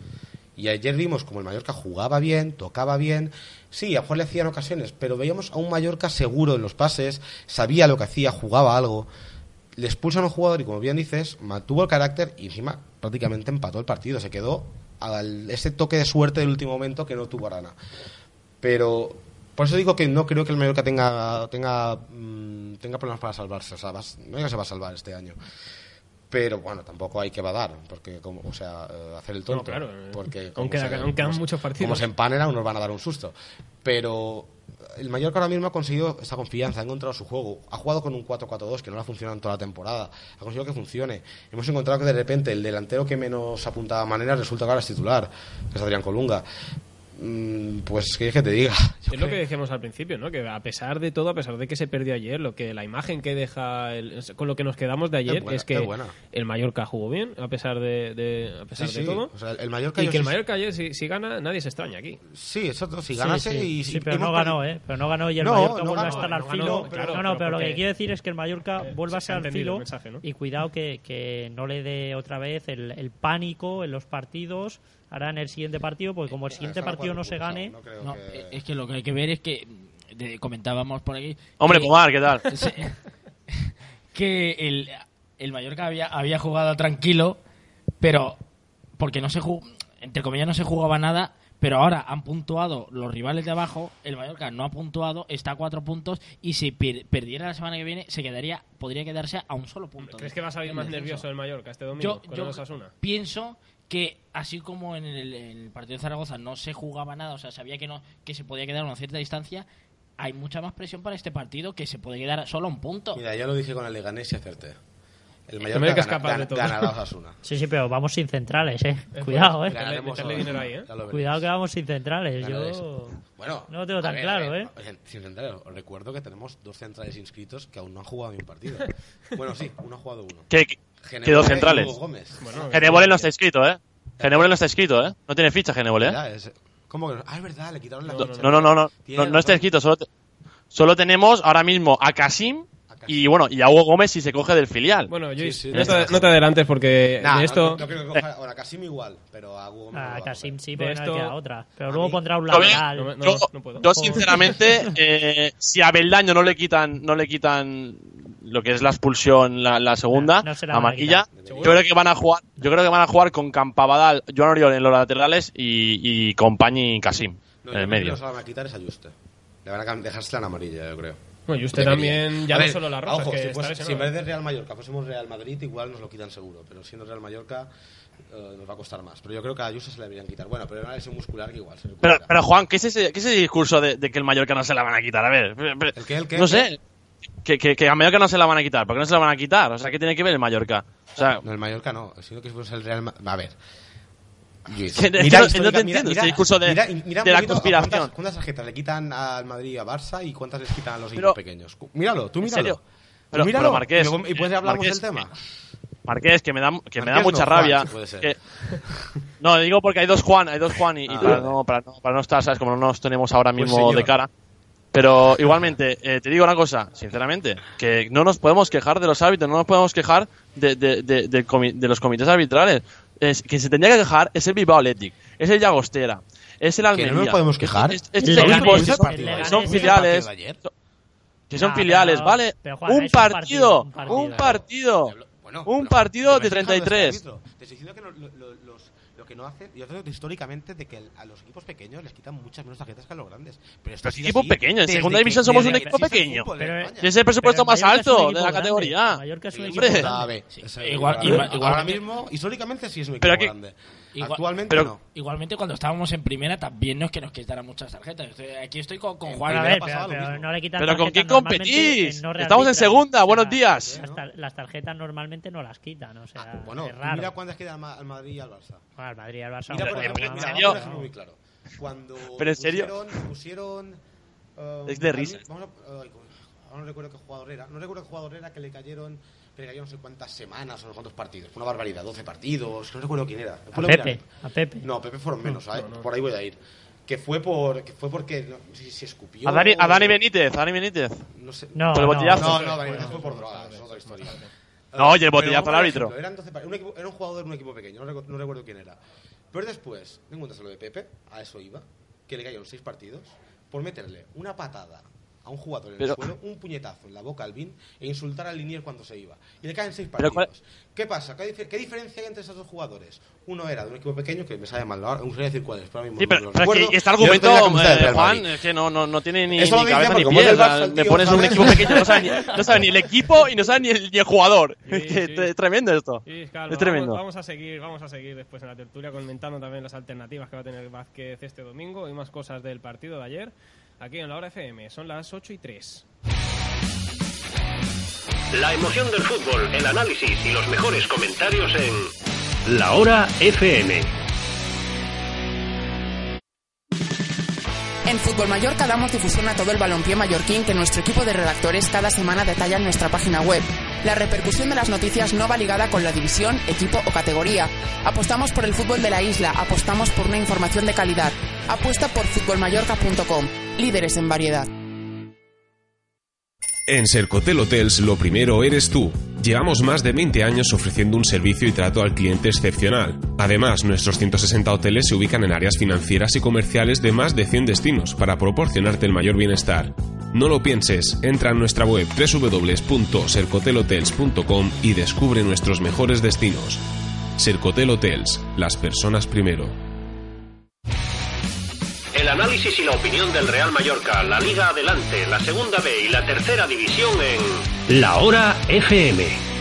Y ayer vimos como el Mallorca jugaba bien, tocaba bien. Sí, a mejor le hacían ocasiones, pero veíamos a un Mallorca seguro en los pases, sabía lo que hacía, jugaba algo. Le expulsan a un jugador y, como bien dices, mantuvo el carácter y encima prácticamente empató el partido. Se quedó al ese toque de suerte del último momento que no tuvo Arana. Pero por eso digo que no creo que el Mallorca tenga tenga mm, tenga problemas para salvarse. O sea, vas- no digo se va a salvar este año. Pero bueno, tampoco hay que badar, porque como, o sea, eh, hacer el tonto. No, claro, eh, porque aún queda- se- aún quedan como se- muchos partidos. Como se empanen, aún nos van a dar un susto. Pero el Mallorca ahora mismo ha conseguido esa confianza, ha encontrado su juego. Ha jugado con un 4-4-2 que no le ha funcionado en toda la temporada. Ha conseguido que funcione. Hemos encontrado que de repente el delantero que menos apuntaba a maneras resulta que ahora es titular, que es Adrián Colunga. Mm, Pues, ¿qué que te diga? Yo Es lo que dijimos al principio, ¿no? Que a pesar de todo, a pesar de que se perdió ayer, lo que la imagen que deja, el- con lo que nos quedamos de ayer Es buena, es que es buena. el Mallorca jugó bien, a pesar de, de- a pesar Sí, de sí. todo. O sea, el Mallorca y que el sí- Mallorca ayer, si, si gana, nadie se extraña aquí. Sí, exacto. Si ganase sí, y... sí, y- pero hemos no ganó, ¿eh? Pero no ganó y el No, Mallorca no vuelve a estar no al ganó, filo. claro, no, no, pero pero lo que quiero decir es que el Mallorca vuelve a se estar al filo el mensaje, ¿no? y cuidado que, que no le dé otra vez el, el pánico en los partidos. Ahora en el siguiente partido, porque como el siguiente partido no se gane, no creo No, que- eh, es que lo que hay que ver es que de- comentábamos por aquí Hombre, que- Pomar, ¿qué tal? Que el, el Mallorca había, había jugado tranquilo, pero porque no se jugó, entre comillas no se jugaba nada, pero ahora han puntuado los rivales de abajo, el Mallorca no ha puntuado, está a cuatro puntos y si per- perdiera la semana que viene se quedaría, podría quedarse a un solo punto. ¿Crees de- que va a salir más nervioso el Mallorca este domingo Yo, con yo el Osasuna? pienso que así como en el, en el partido de Zaragoza no se jugaba nada, o sea, sabía que no que se podía quedar a una cierta distancia, hay mucha más presión para este partido que se puede quedar solo a un punto. Mira, ya lo dije con el Leganés y acerté. El Mallorca Mallorca es gana, capaz de todo. ganará a Osasuna. Sí, sí, pero vamos sin centrales, eh. Cuidado, eh. Dinero ahí, ¿eh? Cuidado que vamos sin centrales. Ganaréis. Yo Bueno, no lo tengo tan ver, claro, ver, ¿eh? Sin centrales, os recuerdo que tenemos dos centrales inscritos que aún no han jugado ni un partido. Bueno, sí, uno ha jugado uno. Que, que- Genebole que dos y centrales. Bueno, Nebole no está inscrito, ¿eh? Genebole no está escrito, ¿eh? No tiene ficha Genebole, ¿eh? Es- ¿Cómo que no? Ah, es verdad, le quitaron la No, ficha. no, no, no, no, no, no está escrito. Solo, te- solo tenemos ahora mismo a Kasim y bueno, y a Hugo Gómez si se coge del filial. Bueno, Luis, sí, no, tienes te, no te adelantes porque Nah, de esto... no, no creo que coja ahora Casim igual, pero a Hugo Gómez no A lo va a Kasim sí, no le esto- queda otra. Pero a luego pondrá un Yo, lateral. no, no, yo, no puedo. yo, sinceramente, eh, si a Beldaño no le quitan, no le quitan lo que es la expulsión, la, la segunda, No, no la la a quitar. yo creo que van a jugar, yo creo que van a jugar con Campabadal, Joan Oriol en los laterales y, y Compañi y Kasim No, en yo el que medio. no se la van a quitar es a Juste. Le van a dejársela en amarilla, yo creo. Bueno, y usted Debería. también, ya A no ver, solo la roja, ojo, que si, en vez de Real Mallorca fuésemos Real Madrid, igual nos lo quitan seguro. Pero siendo Real Mallorca, eh, nos va a costar más. Pero yo creo que a Ayuso se le deberían quitar. Bueno, pero era una lesión muscular que igual se Pero, recupera. pero Juan, ¿qué es ese, qué es ese discurso de, de que el Mallorca no se la van a quitar? A ver, pero- pero- ¿El qué, el qué, no sé, que, que, que a Mallorca no se la van a quitar. ¿Por qué no se la van a quitar? O sea, ¿qué tiene que ver el Mallorca? O sea, No, el Mallorca no, sino que fuese el Real Ma- A ver. Mira no- te entiendo discurso de- mira- mira un de la conspiración. ¿cuántas, cuántas tarjetas le quitan al Madrid y a Barça y cuántas les quitan a los Pero- equipos pequeños? Míralo, tú ¿En míralo. serio? Tú Pero- míralo. pero Marqués, y, y hablamos Marqués, del tema. Marqués, que me da, que me da mucha no, Juan, rabia. sí puede ser. que- no, digo porque hay dos Juan, hay dos Juan y, y Ah, para, no, para, no, para no estar, ¿sabes? Como no nos tenemos ahora Pues mismo de cara. Pero igualmente, eh, te digo una cosa, sinceramente, que no nos podemos quejar de los árbitros, no nos podemos quejar de, de, de, del comi- de los comités arbitrales. Es, quien se tendría que quejar es el Bilbao Athletic, es el Llagostera, es el ¿Que Almería. no nos podemos quejar? Es- es- estos Leganés, equipos el son- Leganés. son ¿Viste el filiales, partido de ayer? que son Nah, filiales, pero- ¿vale? pero, Juan, un, es un partido, partido, un un partido. partido, Bueno, un pero- partido pero de me estoy quejando 33. este. Te estoy diciendo que lo, lo- los- lo que no hacen, yo creo que históricamente de que el- a los equipos pequeños les quitan muchas menos tarjetas que a los grandes. Pero esto sido equipo así pequeño, en segunda que- división somos un equipo pequeño. es el presupuesto más es alto de la categoría. Mallorca es un equipo grande. es- ahora- mismo, históricamente sí es un equipo grande. Igual- Actualmente pero- no. Igualmente cuando estábamos en primera también no es que nos quitaran muchas tarjetas. Estoy- Aquí estoy con, con Juan. A ver, pero, no le quitan ¿Pero con quién competís? no Estamos en segunda, O sea, buenos días. Las, tar- las tarjetas normalmente no las quitan, o sea, Ah, bueno, es raro. mira cuántas quedan al Ma- al Madrid y al Barça. Bueno, al Madrid y al Barça. Mira, por joder, ejemplo, una mira, mano, serio? vamos a no. dejarlo muy claro. Cuando ¿Pero en serio? pusieron, pusieron eh, Es de risa. Vamos a, no recuerdo qué jugador era. No recuerdo qué jugador era que le cayeron, que le cayeron no sé cuántas semanas o no sé cuántos partidos. Fue una barbaridad, 12 partidos. No recuerdo quién era. A Pepe, a Pepe. No, Pepe fueron menos, ¿sabes? Por ahí voy a ir. Que fue por que fue porque no, si, si escupió. A Dani, a Dani Benítez, a Dani Benítez. No sé. No, Por el no, botellazo. No, no, Benítez fue por drogas, es otra historia. No, oye, el botellazo al árbitro. ejemplo, Eran 12 par- un equipo- era un jugador de un equipo pequeño, no, recu- no recuerdo quién era. Pero después, ten en cuenta lo de Pepe, a eso iba, que le cayeron 6 partidos por meterle una patada a un jugador en Pero- el suelo, un puñetazo en la boca al bin e insultar al linier cuando se iba. Y le caen 6 Pero partidos. ¿Qué pasa? ¿Qué, dif- qué diferencia hay entre esos dos jugadores? Uno era de un equipo pequeño, que me sale mal, ahora, no sé decir cuál es, pero ahora mismo Sí, no pero, pero es recuerdo, que este argumento, eh, Juan, es que no, no, no tiene ni, Eso ni cabeza porque ni como es pies. Me pones un equipo pequeño, no sabe, ni, no sabe ni el equipo y no sabe ni el, ni el jugador. Sí, Es sí. es tremendo esto. Sí, calma, es tremendo. Vamos, vamos a seguir, vamos a seguir después en la tertulia comentando también las alternativas que va a tener Vázquez este domingo y más cosas del partido de ayer. Aquí en la hora FM, son las 8 y 3. La emoción del fútbol, el análisis y los mejores comentarios en La Hora FM. En Fútbol Mallorca damos difusión a todo el balompié mallorquín que nuestro equipo de redactores cada semana detalla en nuestra página web. La repercusión de las noticias no va ligada con la división, equipo o categoría. Apostamos por el fútbol de la isla, apostamos por una información de calidad. Apuesta por futbolmallorca.com, líderes en variedad. En Sercotel Hotels lo primero eres tú. Llevamos más de 20 años ofreciendo un servicio y trato al cliente excepcional. Además, nuestros 160 hoteles se ubican en áreas financieras y comerciales de más de 100 destinos para proporcionarte el mayor bienestar. No lo pienses, entra en nuestra web www.sercotelhotels.com y descubre nuestros mejores destinos. Sercotel Hotels, las personas primero. Análisis y la opinión del Real Mallorca, la Liga Adelante, la Segunda B y la Tercera División en La Hora FM.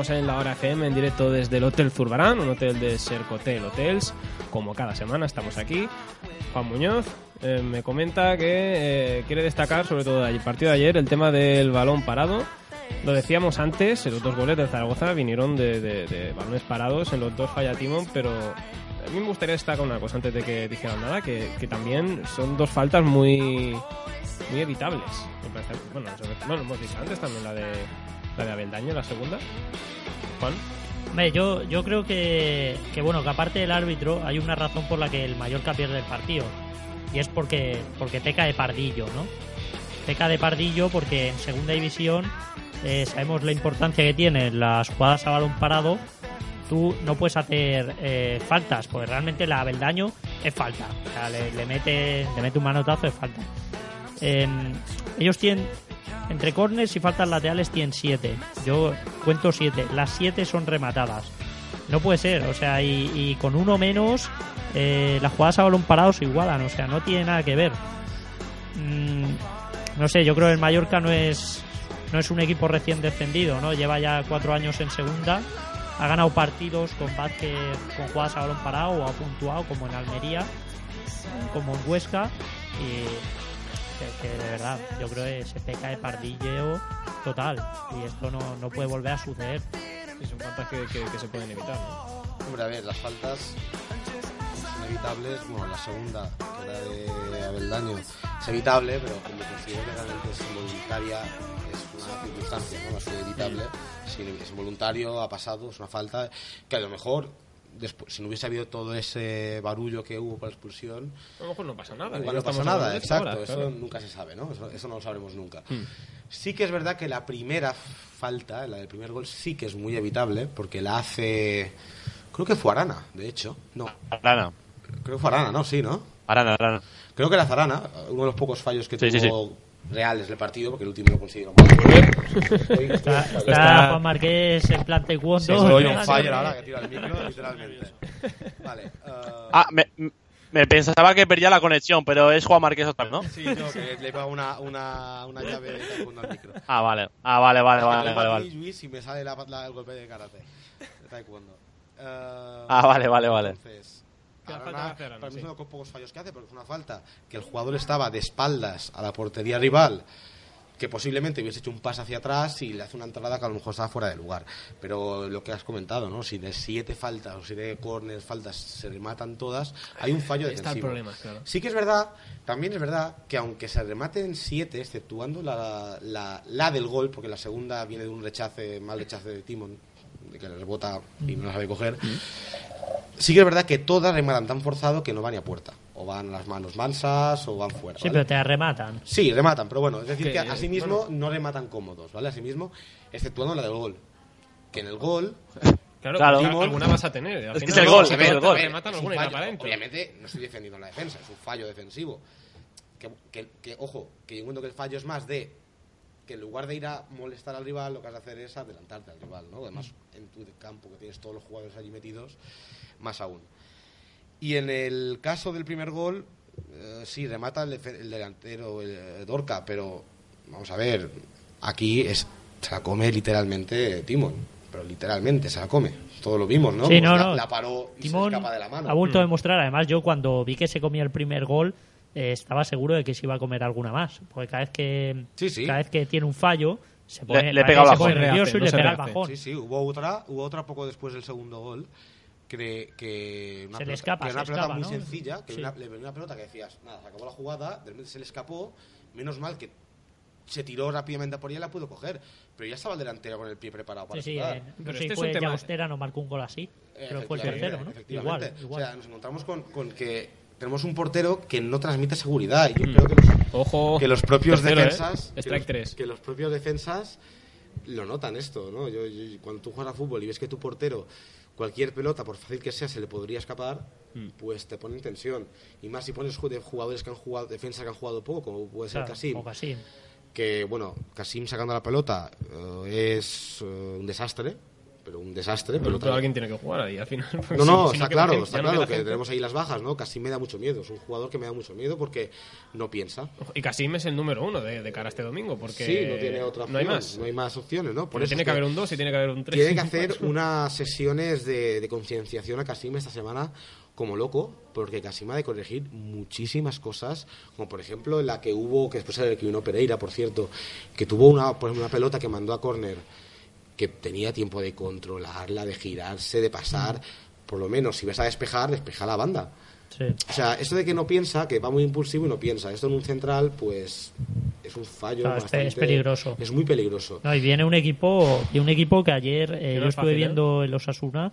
Ocho y 5 Seguimos, seguimos en la hora FM en directo desde el Hotel Zurbarán, un hotel de Sercotel Hotels. Como cada semana estamos aquí. Juan Muñoz eh, me comenta que eh, quiere destacar, sobre todo del partido de ayer, el tema del balón parado. Lo decíamos antes, los dos goles de Zaragoza vinieron de, de- de balones parados, en los dos falla Timón, pero a mí me gustaría destacar una cosa antes de que dijeran nada, que, que también son dos faltas muy muy evitables. Me parece. Bueno, sobre- bueno, hemos dicho antes también la de la de Abeldaño, la segunda. Juan. Yo, yo creo que, que, bueno, que aparte del árbitro hay una razón por la que el Mallorca pierde el partido. Y es porque, porque peca de pardillo, ¿no? Peca de pardillo porque en segunda división eh, sabemos la importancia que tienen las jugadas a balón parado. Tú no puedes hacer eh, faltas, porque realmente la Abeldaño es falta. O sea, le, mete, le mete un manotazo de falta. Em, ellos tienen entre corners y faltas laterales tienen 7. Yo cuento 7. Las 7 son rematadas. No puede ser, o sea, y, con uno menos, eh, las jugadas a balón parado se igualan, o sea, no tiene nada que ver. Mm, no sé, yo creo que el Mallorca no es, no es un equipo recién descendido, ¿no? Lleva ya cuatro años en segunda, ha ganado partidos con con jugadas a balón parado o ha puntuado, como en Almería, como en Huesca, y que, que de verdad, yo creo que se peca de pardilleo total, y esto no, no puede volver a suceder. Y son faltas que, que- que se pueden evitar, ¿no? Hombre, a ver, las faltas son evitables. Bueno, la segunda, que era de Abeldaño, es evitable, pero como considero que realmente es involuntaria, es una circunstancia, ¿no? No es evitable. Si es involuntario, ha pasado, es una falta que a lo mejor, después, si no hubiese habido todo ese barullo que hubo por la expulsión, A lo mejor no pasa nada. Igual ya no pasa nada, exacto. ahora, eso claro. nunca se sabe, ¿no? Eso, eso no lo sabremos nunca. Hmm. Sí que es verdad que la primera falta, la del primer gol, sí que es muy evitable, porque la hace. Creo que fue Arana, de hecho. No. Arana. Creo que fue Arana, ¿no? Sí, ¿no? Arana, Arana. Creo que era Zarana, uno de los pocos fallos que Sí, sí, tuvo reales del partido, porque el último lo consiguieron. Estoy- Está, estoy- está Juan Marqués en plan taekwondo. Sí, soy un fire ahora que tira el micro, literalmente. Vale. eh, Ah, me, me pensaba que perdía la conexión, pero es Juan Marqués otra, ¿no? Sí, no, que le pega una, una, una llave de taekwondo al micro. Ah, vale. Ah, vale, vale, vale, vale, vale. Luis, y me sale la, la- el golpe de karate. De taekwondo. Eh, Ah, vale, vale, vale. Entonces, Arana, falta para mí sí. es uno de los pocos fallos que hace, porque es una falta que el jugador estaba de espaldas a la portería rival, que posiblemente hubiese hecho un pase hacia atrás y le hace una entrada que a lo mejor estaba fuera de lugar. Pero lo que has comentado, ¿no? Si de siete faltas o siete corners faltas se rematan todas, hay un fallo Ahí está el defensivo. problema, claro. Sí que es verdad, también es verdad que aunque se rematen siete, exceptuando la, la, la del gol, porque la segunda viene de un rechace, mal rechace de Timon, que le rebota y no la sabe coger, sí que es verdad que todas rematan tan forzado que no van ni a puerta. O van las manos mansas o van fuera. Sí, ¿vale? pero te rematan. Sí, rematan, pero bueno, es decir, Que, que, asimismo bueno. no rematan cómodos, ¿vale? Asimismo, exceptuando la del gol. Que en el gol Claro, Claro. al- alguna vas a tener. al Es que final es el gol, se es el gol. matan es un alguna fallo. Obviamente no estoy defendiendo la defensa, es un fallo defensivo. Que, que- que, ojo, que yo encuentro que el fallo es más de que en lugar de ir a molestar al rival, lo que has de hacer es adelantarte al rival, ¿no? Además, en tu campo, que tienes todos los jugadores allí metidos, más aún. Y en el caso del primer gol, eh, sí, remata el, el delantero el, eh, Dorca, pero vamos a ver, aquí es, se la come literalmente Timon, pero literalmente se la come. Todo lo vimos, ¿no? Sí, Pues no, la, no. la paró y Timón se escapa de la mano. ha vuelto a demostrar. Además, yo cuando vi que se comía el primer gol, eh, estaba seguro de que se iba a comer alguna más. Porque cada vez que, Sí, sí. cada vez que tiene un fallo, se pone, le pega el se pone bajón. nervioso Rehace, y no le se pega el bajón. Sí, sí, hubo otra, hubo otra poco después del segundo gol. Que, que una Se le pelota, escapa, que era una se pelota muy sencilla, que Sí. una- le venía una pelota que decías, nada, se acabó la jugada, de repente se le escapó, menos mal que se tiró rápidamente por ella y la pudo coger, pero ya estaba el delantero con el pie preparado para Sí, sí, eh, no Pero este si es fue un tema- no marcó un gol así. Pero fue el tercero, ¿no? Igual. O sea, nos encontramos con, con que tenemos un portero que no transmite seguridad y yo Mm. creo que los, Ojo. que los propios Tercero, ¿eh? defensas que los- 3. que los propios defensas lo notan esto no yo, yo- cuando tú juegas a fútbol y ves que tu portero cualquier pelota por fácil que sea se le podría escapar Mm. pues te pone en tensión y más si pones jugadores que han jugado defensas que han jugado poco como puede ser Claro, Kasim o Kasim. que bueno Kasim sacando la pelota eh, es eh, un desastre pero un desastre. Pero, Pero, alguien tiene que jugar ahí al final. No, no, si está claro, gente- está claro que gente. tenemos ahí las bajas, ¿no? Casi me da mucho miedo. Es un jugador que me da mucho miedo porque no piensa. Y Casim es el número uno de, de cara a este domingo, porque Sí, no tiene otra opción. no hay más. No hay más opciones, ¿no? Pero tiene es que haber un 2 y tiene que haber un 3. Tiene que hacer unas sesiones de, de concienciación a Casim esta semana como loco, porque Casim ha de corregir muchísimas cosas, como por ejemplo la que hubo, que después era el que vino Pereira, por cierto, que tuvo una, por ejemplo, una pelota que mandó a córner, que tenía tiempo de controlarla, de girarse, de pasar, por lo menos si vas a despejar, despeja la banda. Sí. O sea, esto de que no piensa, que va muy impulsivo y no piensa, esto en un central, pues es un fallo Claro, es pe- bastante... es peligroso. Es muy peligroso. No, y viene un equipo, y un equipo que ayer eh, no yo es estuve fácil, ¿eh? viendo el Osasuna,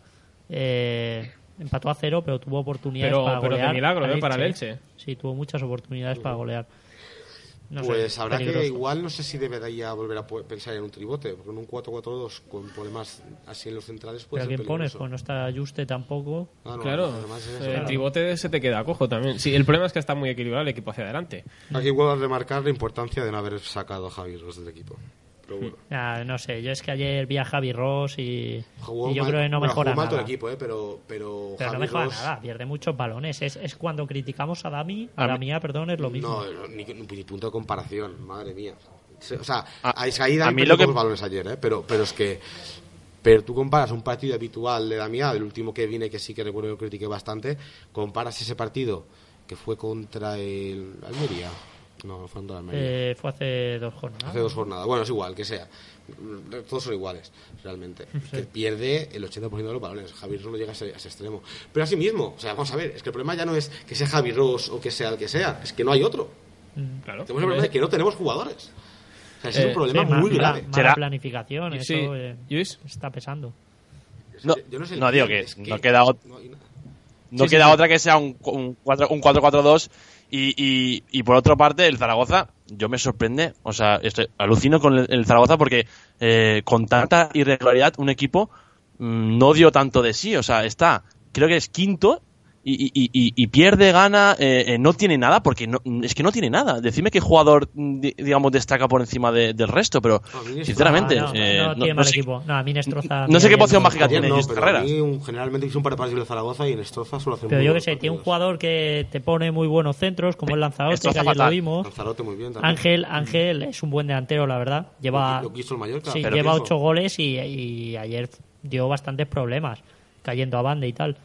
eh, empató a cero, pero tuvo oportunidades Pero- para pero de golear. milagro, al ¿eh? para el Elche. Sí, tuvo muchas oportunidades para golear. No sé, pues habrá que, peligroso. igual no sé si debería volver a pensar en un tribote, porque en un 4-4-2 con problemas así en los centrales puede Pero ser ¿quién pones? peligroso. Pues no está Juste tampoco. Ah, no, Claro, es eso, el claro. tribote se te queda cojo también. Sí, el problema es que está muy equilibrado el equipo hacia adelante. Aquí vuelvo a remarcar la importancia de no haber sacado a Javi Ross del equipo. Pero bueno. Ah, no sé, yo es que ayer vi a Javi Ross y, Jugó y yo mal- creo que no bueno, mejora jugó mal todo nada. el equipo, eh, pero, pero, Pero no mejora Ross- nada, pierde muchos balones. Es, es cuando criticamos a Dami, a Damiá, perdón, es lo mismo. No, ni, ni punto de comparación, madre mía. O sea, A- a, ahí a mí lo que- balones ayer, ¿eh? pero, pero es que. Pero tú comparas un partido habitual de Damián, el último que viene, que sí que recuerdo que lo critiqué bastante, comparas ese partido que fue contra el Almería. No, no fue contra el Almería. Eh, fue hace dos jornadas. Hace dos jornadas. Bueno, es igual, que sea. Todos son iguales, realmente. Que pierde el 80% de los balones. Javi Ross no llega a ese, a ese extremo. Pero así mismo, o sea, vamos a ver, es que el problema ya no es que sea Javi Ross o que sea el que sea, es que no hay otro. Claro. Tenemos el problema de que no tenemos jugadores. O sea, ese es Eh, un problema Sí, muy mala- grave. mala Será- planificación, Sí, eso eh, Luis. está pesando. No, Yo no sé no digo que es no queda no no Sí, sí, queda sí. otra que sea un, un, cuatro- un 4-4-2 y, y, por otra parte el Zaragoza yo me sorprende o sea estoy, alucino con el, el Zaragoza porque eh, con tanta irregularidad un equipo mm, no dio tanto de sí o sea está creo que es quinto y, y, y, y pierde, gana, eh, eh, no tiene nada, porque no, es que no tiene nada. Decime qué jugador, di- digamos, destaca por encima de- del resto, pero Nestroza- sinceramente, no, eh, no tiene mal sé- equipo. No, a mí Nestroza. no sé qué poción mágica tiene no, Luis pero Carreras. a mí un- generalmente hice un par de partidos de Zaragoza y en Estroza suelo hacer Pero muy yo que sé, tiene un jugador que te pone muy buenos centros, como el Lanzarote, que ayer lo vimos. Lanzarote muy bien también. Ángel, Ángel es un buen delantero, la verdad. Lleva, Lo quiso el Mallorca. sí, pero lleva ocho goles y, y ayer dio bastantes problemas, cayendo a banda y tal.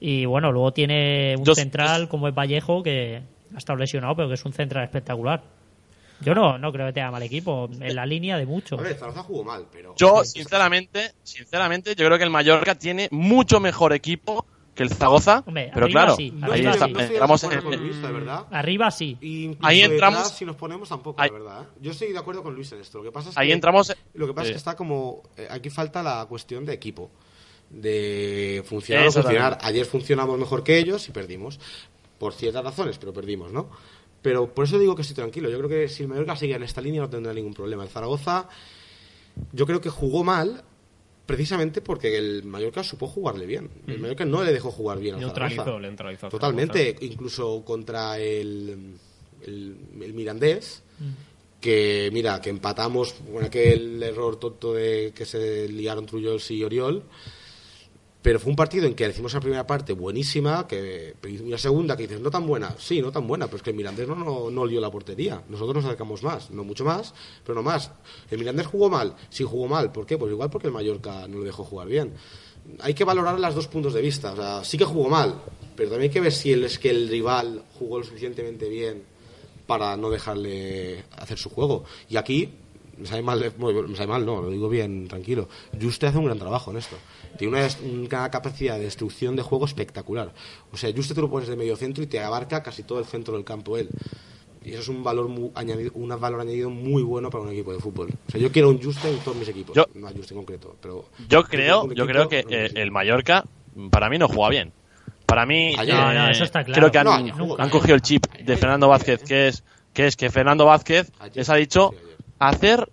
Y bueno, luego tiene un Yo- central como es Vallejo, que ha estado lesionado, pero que es un central espectacular. Yo no, no creo que tenga mal equipo, en la línea de mucho. Zaragoza jugó mal, pero... Yo, sinceramente, sinceramente, yo creo que el Mallorca tiene mucho mejor equipo que el Zaragoza, Hombre, pero claro, sí, ahí está, entramos acuerdo en- con Luis, verdad. Arriba sí. Y Ahí detrás, entramos- si nos ponemos tampoco, ahí- la verdad. ¿eh? Yo estoy de acuerdo con Luis en esto. Lo que pasa es Ahí que, entramos- Lo que pasa es Sí. que está como... eh, aquí falta la cuestión de equipo. De funcionar o funcionar. también. Ayer funcionamos mejor que ellos y perdimos. Por ciertas razones, pero perdimos, ¿no? Pero por eso digo que estoy tranquilo. Yo creo que si el Mallorca sigue en esta línea no tendrá ningún problema. El Zaragoza, yo creo que jugó mal precisamente porque el Mallorca supo jugarle bien. El Mallorca no le dejó jugar bien al Zaragoza. le neutralizó al Totalmente, incluso contra el, el, el Mirandés, que mira, que empatamos con aquel error tonto de que se liaron Trullols y Oriol. Pero fue un partido en que hicimos la primera parte buenísima, que y la segunda que dices, no tan buena, sí, no tan buena, pero es que el Mirandés no, no, no lió la portería. Nosotros nos acercamos más, no mucho más, pero no más. El Mirandés jugó mal, sí jugó mal, ¿por qué? Pues igual porque el Mallorca no lo dejó jugar bien. Hay que valorar los dos puntos de vista, sí que jugó mal, pero también hay que ver si el, es que el rival jugó lo suficientemente bien para no dejarle hacer su juego. Y aquí, me sabe mal, mal, no, lo digo bien, tranquilo. Juste hace un gran trabajo en esto. Tiene una, una capacidad de destrucción de juego espectacular. O sea, Juste tú lo pones de medio centro y te abarca casi todo el centro del campo él. Y eso es un valor mu- añadido, un valor añadido muy bueno para un equipo de fútbol. O sea, yo quiero un Juste en todos mis equipos. Yo- no a Juste en concreto, pero... Yo creo, yo creo que eh, el Mallorca, para mí no juega bien. Para mí, Ayer. eh, No, no, eso está claro. creo que han, No, ayer jugó han cogido el chip de Fernando Vázquez, que es que es que Fernando Vázquez Ayer. les ha dicho hacer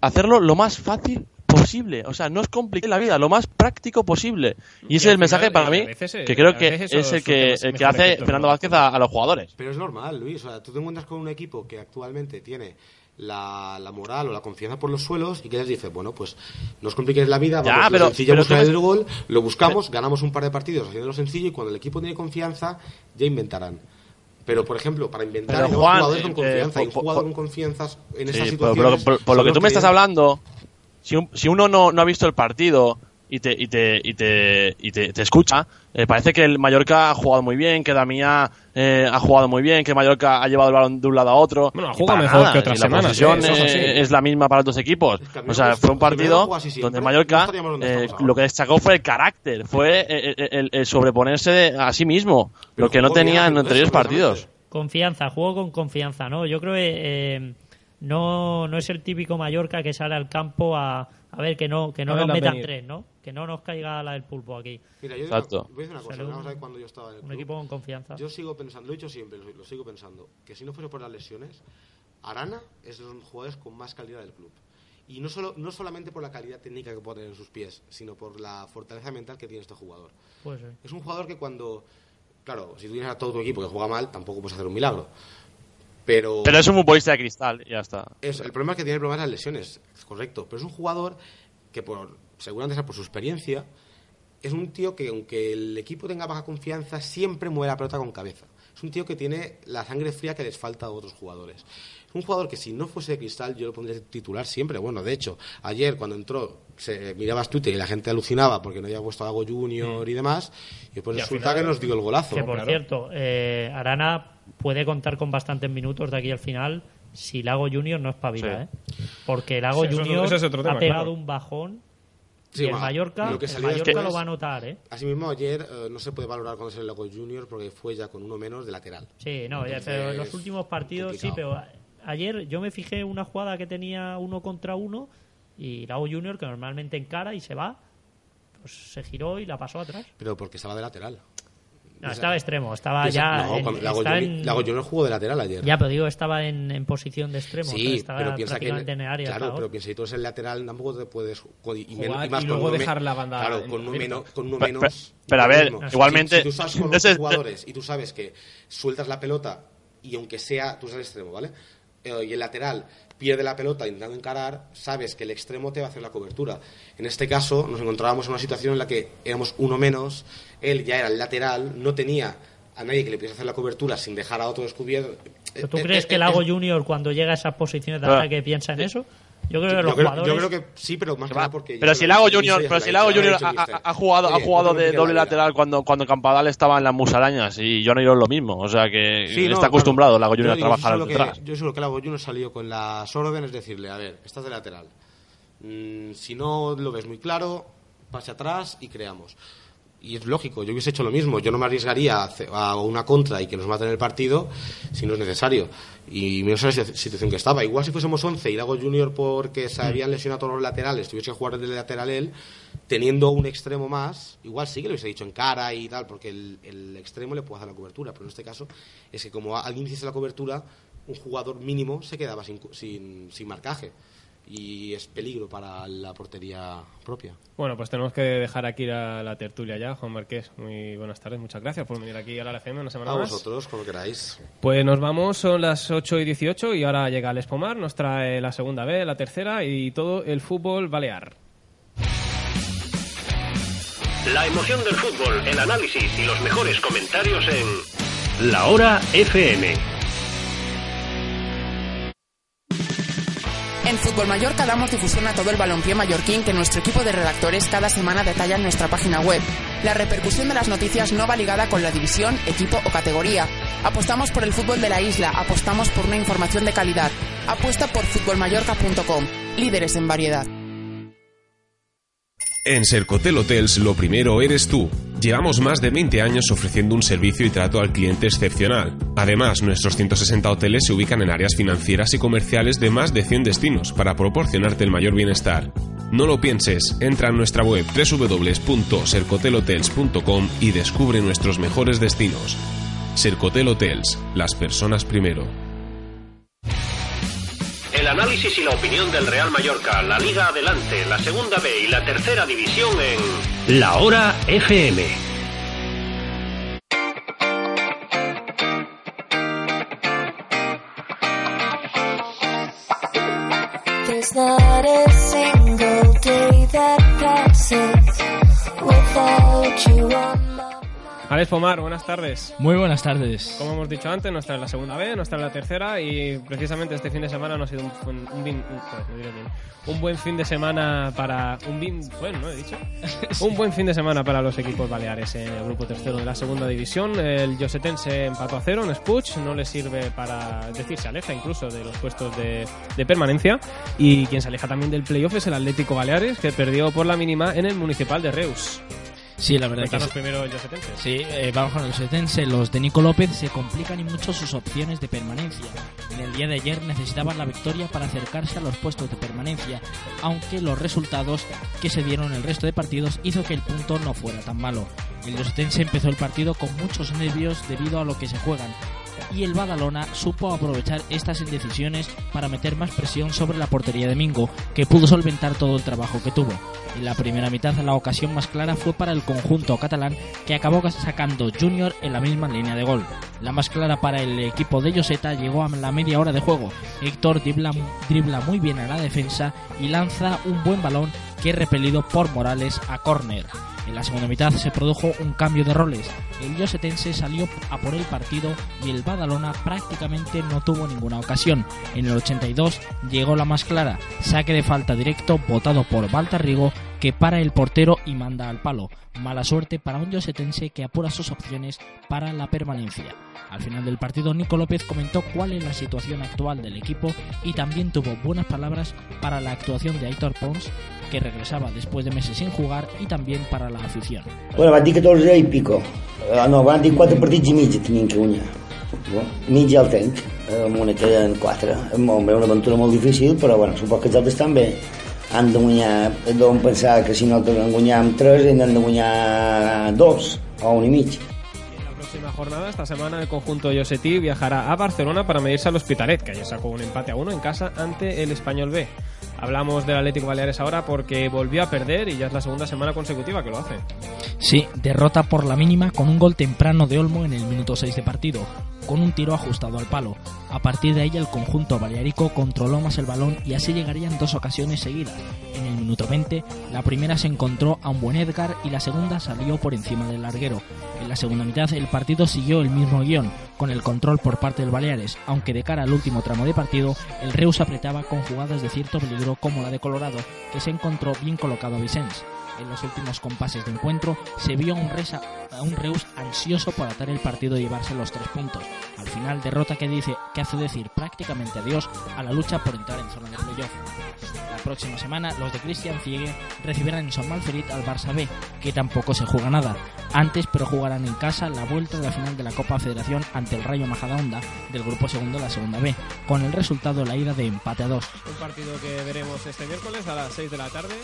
hacerlo lo más fácil posible, o sea, no es complicar la vida, lo más práctico posible. Y ese es el mensaje final, para a mí veces, eh, que creo que es el que, el que hace efecto, Fernando ¿no? Vázquez a, a los jugadores. Pero es normal, Luis. O sea, tú te encuentras con un equipo que actualmente tiene la, la moral o la confianza por los suelos y que les dice, bueno, pues no os compliquéis la vida, Ya, vamos, lo pero- sencillo pero buscar el gol, lo buscamos, ganamos un par de partidos haciendo lo sencillo y cuando el equipo tiene confianza ya inventarán. Pero, por ejemplo, para inventar Pero, Juan, jugadores con eh, confianza y un jugador por- con confianza en Sí, esas pero- situaciones... pero por, por lo que tú me estás hablando, si, un- si uno no, no ha visto el partido y te, y te, y te, y te, te escucha, eh, parece que el Mallorca ha jugado muy bien, que Damián eh, ha jugado muy bien, que Mallorca ha llevado el balón de un lado a otro. Bueno, ha jugado mejor nada, que otras y semanas, es la misma para los dos equipos. O sea, fue un partido donde Mallorca donde eh, lo que destacó fue el carácter, fue eh, eh, el, el sobreponerse a sí mismo, Pero lo que no tenía en anteriores partidos. Confianza, juego con confianza, ¿no? Yo creo que eh, no, no es el típico Mallorca que sale al campo a, a ver que no, que no nos metan venir. tres, ¿no? Que no nos caiga la del pulpo aquí. Mira, yo Exacto. voy a decir una cosa, vamos a ver cuando yo estaba en el Un club. equipo con confianza. Yo sigo pensando, lo he dicho siempre, lo, lo sigo pensando, que si no fuese por las lesiones, Arana es de los jugadores con más calidad del club. Y no, solo, no solamente por la calidad técnica que puede tener en sus pies, sino por la fortaleza mental que tiene este jugador. Pues sí. Es un jugador que cuando, claro, si tú tienes a todo tu equipo que juega mal, tampoco puedes hacer un milagro. Pero, Pero es un futbolista de cristal, ya está. es- el problema es que tiene problemas las lesiones, es correcto. Pero es un jugador que, por, seguramente sea por su experiencia, es un tío que, aunque el equipo tenga baja confianza, siempre mueve la pelota con cabeza. Es un tío que tiene la sangre fría que les falta a otros jugadores. Es un jugador que, si no fuese de cristal, yo lo pondría titular siempre. Bueno, de hecho, ayer cuando entró, se mirabas Twitter y la gente alucinaba porque no había puesto a Lago Junior y demás. Y después Y resulta final- que nos dio el golazo. Que por claro. cierto, eh, Arana puede contar con bastantes minutos de aquí al final si Lago Junior no espabila, Sí. ¿eh? Porque Lago Sí, eso es- Junior tema, ha pegado claro. un bajón Sí, y el ma- Mallorca, lo que el salió Mallorca después- lo va a notar, ¿eh? Asimismo, ayer eh, no se puede valorar cuando es el Lago Junior porque fue ya con uno menos de lateral. Sí, no, ya, pero en los últimos partidos sí, pero a- ayer yo me fijé una jugada que tenía uno contra uno y Lago Junior, que normalmente encara y se va, pues se giró y la pasó atrás. Pero porque estaba de lateral. No, estaba extremo, estaba ya. No, en- cuando Lago, estaba Junior, en- jugó de lateral ayer. Ya, pero digo, estaba en, en posición de extremo. Sí, estaba pero piensa que en el área. claro, claro. pero piensa si tú eres el lateral tampoco te puedes con- y, Jugar y más con luego uno me- dejar la banda claro en- con uno menos con uno Pe- menos pe- pero a ver, mismo. igualmente- si, tú sabes con otros jugadores y tú sabes que sueltas la pelota y aunque sea tú eres el extremo vale Eh, y el lateral pierde la pelota intentando encarar sabes que el extremo te va a hacer la cobertura en este caso nos encontrábamos en una situación en la que éramos uno menos él ya era el lateral no tenía a nadie que le pudiese hacer la cobertura sin dejar a otro descubierto ¿Pero ¿Tú Eh, crees eh, que eh, Lago es- Junior, cuando llega a esas posiciones de Claro. ataque, piensa en eso? Yo creo que yo los creo, jugadores. yo creo que sí, pero más que nada porque. Pero si Lago Junior, pero si Lago Junior ha, dice, ha- ha jugado, ha jugado de doble la lateral cuando, cuando Campadal estaba en las musarañas y yo no lo mismo. O sea que Sí, no, está acostumbrado claro. Lago Junior Yo a trabajar yo solo que-. Yo solo que Lago Junior salió con las órdenes, es decirle, a ver, estás de lateral. Mm, si no lo ves muy claro, pase atrás y creamos. Y es lógico, yo hubiese hecho lo mismo. Yo no me arriesgaría a una contra y que nos maten el partido si no es necesario. Y menos en la situ- situación que estaba. Igual si fuésemos 11 y Lago Junior porque se habían lesionado todos los laterales, tuviese que jugar de lateral él, teniendo un extremo más, igual sí que lo hubiese dicho en cara y tal, porque el, el extremo le puede hacer la cobertura. Pero en este caso es que como alguien hiciese la cobertura, un jugador mínimo se quedaba sin, sin, sin marcaje. Y es peligro para la portería propia. Bueno, pues tenemos que dejar aquí la, la tertulia ya. Juan Marqués, muy buenas tardes. Muchas gracias por venir aquí a la FM una semana A más. vosotros, como queráis. Pues nos vamos, son las 8 y 18 y ahora llega el Espomar, nos trae la segunda B, la tercera y todo el fútbol balear. La emoción del fútbol, el análisis y los mejores comentarios en La Hora FM. En Fútbol Mallorca damos difusión a todo el balompié mallorquín que nuestro equipo de redactores cada semana detalla en nuestra página web. La repercusión de las noticias no va ligada con la división, equipo o categoría. Apostamos por el fútbol de la isla, apostamos por una información de calidad. Apuesta por futbolmallorca.com, líderes en variedad. En Sercotel Hotels lo primero eres tú. Llevamos más de 20 años ofreciendo un servicio y trato al cliente excepcional. Además, nuestros 160 hoteles se ubican en áreas financieras y comerciales de más de 100 destinos para proporcionarte el mayor bienestar. No lo pienses, entra en nuestra web www.sercotelhotels.com y descubre nuestros mejores destinos. Sercotel Hotels, las personas primero. Análisis y la opinión del Real Mallorca, la Liga Adelante, la Segunda B y la Tercera División en La Hora FM. Alex Pomar, buenas tardes. Muy buenas tardes. Como hemos dicho antes, nuestra es la segunda B, nuestra es la tercera y precisamente este fin de semana no ha sido un, buen- un, un- bien. un buen fin de semana para un bin, bueno, ¿no he dicho? Un buen fin de semana para los equipos baleares en el grupo tercero de la segunda división. El Josetense empató a cero en Spuch, no le sirve para decir, se aleja incluso de los puestos de, de permanencia y quien se aleja también del playoff es el Atlético Baleares que perdió por la mínima en el Municipal de Reus. Sí, la verdad que Cuéntanos sí. primero el Josetense. Sí, eh, vamos con el setense. Los de Nico López se complican y mucho sus opciones de permanencia. En el día de ayer necesitaban la victoria para acercarse a los puestos de permanencia, aunque los resultados que se dieron en el resto de partidos hizo que el punto no fuera tan malo. El Losetense empezó el partido con muchos nervios debido a lo que se juegan. Y el Badalona supo aprovechar estas indecisiones para meter más presión sobre la portería de Mingo, que pudo solventar todo el trabajo que tuvo. En la primera mitad la ocasión más clara fue para el conjunto catalán que acabó sacando Junior en la misma línea de gol. La más clara para el equipo de Joseta llegó a la media hora de juego. Héctor dribla, dribla muy bien a la defensa y lanza un buen balón que repelido por Morales a córner. En la segunda mitad se produjo un cambio de roles. El Josetense salió a por el partido y el Badalona prácticamente no tuvo ninguna ocasión. En el 82 llegó la más clara, saque de falta directo votado por Baltarrigo que para el portero y manda al palo. Mala suerte para un Josetense que apura sus opciones para la permanencia. Al final del partido, Nico López comentó cuál es la situación actual del equipo y también tuvo buenas palabras para la actuación de Aitor Pons, que regresaba después de meses sin jugar, y también para la afición. Bueno, van dir 14 i pico. Uh, no, van dir 4 partits i mig tenim que guanyar. Bueno, mig ja el tenc. El Mona queden 4. És molt bé, una aventura molt difícil, però bueno, suposo que els altres també han de guanyar, deuen pensar que si no que en guanyar 3 hem de guanyar 2 o un i mig. En la próxima jornada, esta semana, el conjunto Yosetí viajará a Barcelona para medirse al Hospitalet, que ayer sacó un empate a uno en casa ante el Español B. Hablamos del Atlético Baleares ahora porque volvió a perder y ya es la segunda semana consecutiva que lo hace. Sí, derrota por la mínima con un gol temprano de Olmo en el minuto 6 de partido, con un tiro ajustado al palo. A partir de ahí el conjunto balearico controló más el balón y así llegarían dos ocasiones seguidas. En el minuto 20, la primera se encontró a un buen Edgar y la segunda salió por encima del larguero. En la segunda mitad el partido siguió el mismo guion, con el control por parte del Baleares, aunque de cara al último tramo de partido, el Reus apretaba con jugadas de cierto peligro como la de Colorado, que se encontró bien colocado a Vicens. En los últimos compases de encuentro se vio un, un Reus ansioso por atar el partido y llevarse los tres puntos. Al final, derrota que, dice, que hace decir prácticamente adiós a la lucha por entrar en zona de playoff. La próxima semana, los de Cristian Ciegue recibirán en Son Malferit al Barça B, que tampoco se juega nada. Antes, pero jugarán en casa la vuelta de la final de la Copa Federación ante el Rayo Majadahonda del grupo segundo de la segunda B, con el resultado la ida de empate a dos. Un partido que veremos este miércoles a las 6 de la tarde.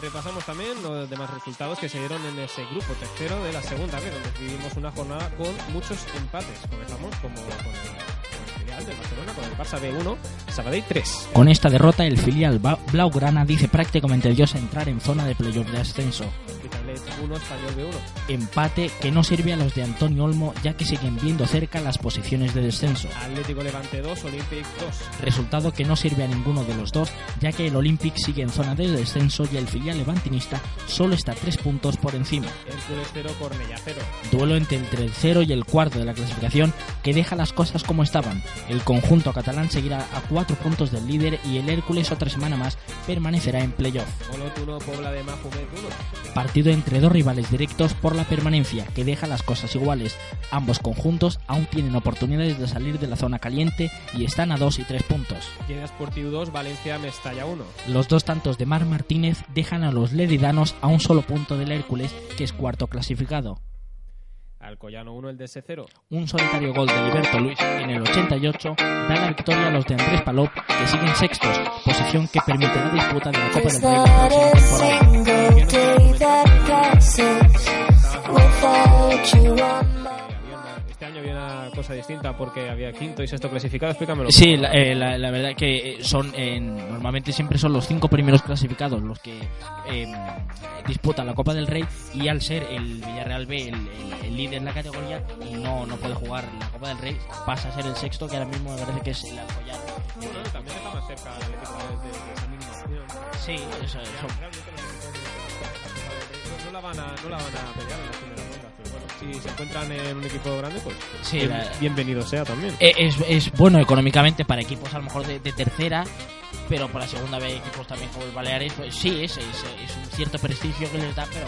Repasamos también los demás resultados que se dieron en ese grupo tercero de la segunda B, donde vivimos una jornada con muchos empates. Comenzamos como con el, filial del Barcelona, con el Barça B1, Sabadell 3. Con esta derrota, el filial Blaugrana dice prácticamente adiós a entrar en zona de playoff de ascenso. Hospitalet 1, Español B1. Empate que no sirve a los de Antonio Olmo, ya que siguen viendo cerca las posiciones de descenso. Atlético Levante 2, Olympic 2. Resultado que no sirve a ninguno de los dos, ya que el Olympic sigue en zona de descenso y el filial levantinista solo está tres puntos por encima. Hércules 0, Cornellá 0. Duelo entre el tercero y el cuarto de la clasificación que deja las cosas como estaban. El conjunto catalán seguirá a cuatro puntos del líder y el Hércules otra semana más permanecerá en playoff. Olot 1, Pobla de Mafumet 1. Partido entre dos rivales directos por la permanencia que deja las cosas iguales. Ambos conjuntos aún tienen oportunidades de salir de la zona caliente y están a 2 y 3 puntos. Lleida Sportiu 2, Valencia Mestalla 1. Los dos tantos de Mar Martínez dejan a los leridanos a un solo punto del Hércules, que es cuarto clasificado. Alcoyano 1, el DS 0. Un solitario gol de Liberto Luis en el 88 da la victoria a los de Andrés Palop, que siguen sextos, posición que permite la disputa de la Copa del Rey la había una cosa distinta porque había quinto y sexto clasificado. Explícamelo. Sí, la, eh, la- la verdad que eh, son eh, normalmente siempre son los cinco primeros clasificados los que eh, disputan la Copa del Rey y al ser el Villarreal B el, el- el líder en la categoría y no, no puede jugar la Copa del Rey, pasa a ser el sexto que ahora mismo me parece que es el Alcoyano. Bueno, también está más cerca el equipo de, de, de. Sí, eso, de- no, no la van a, no la van a pelear en pero bueno, si se encuentran en un equipo grande, pues Sí, bien- la- bienvenido sea también. Eh, Es, es bueno económicamente para equipos a lo mejor de, de tercera, pero para segunda vez equipos también como el Baleares, pues sí, es, es, es un cierto prestigio que les da, pero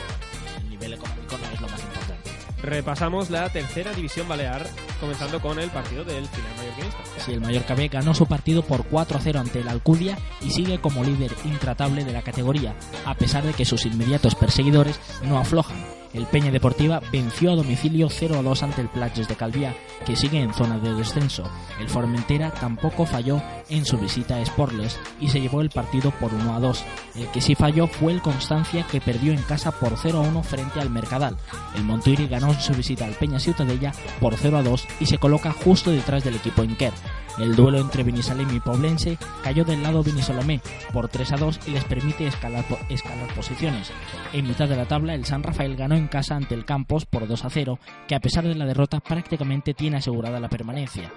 el nivel económico no es lo más importante. Repasamos la tercera división balear, comenzando con el partido del final mallorquinista. Sí, el Mallorca B ganó su partido por 4-0 ante el Alcudia y sigue como líder intratable de la categoría, a pesar de que sus inmediatos perseguidores no aflojan. El Peña Deportiva venció a domicilio 0-2 ante el Platges de Calviá, que sigue en zona de descenso. El Formentera tampoco falló en su visita a Sporles y se llevó el partido por 1-2. El que sí falló fue el Constancia, que perdió en casa por 0-1 frente al Mercadal. El Montuiri ganó su visita al Peña Ciutadella por 0-2 y se coloca justo detrás del equipo Inquer. El duelo entre Benisalem y Poblense cayó del lado Benisolomé por 3 a 2 y les permite escalar, escalar posiciones. En mitad de la tabla, el San Rafael ganó en casa ante el Campos por 2 a 0, que a pesar de la derrota prácticamente tiene asegurada la permanencia.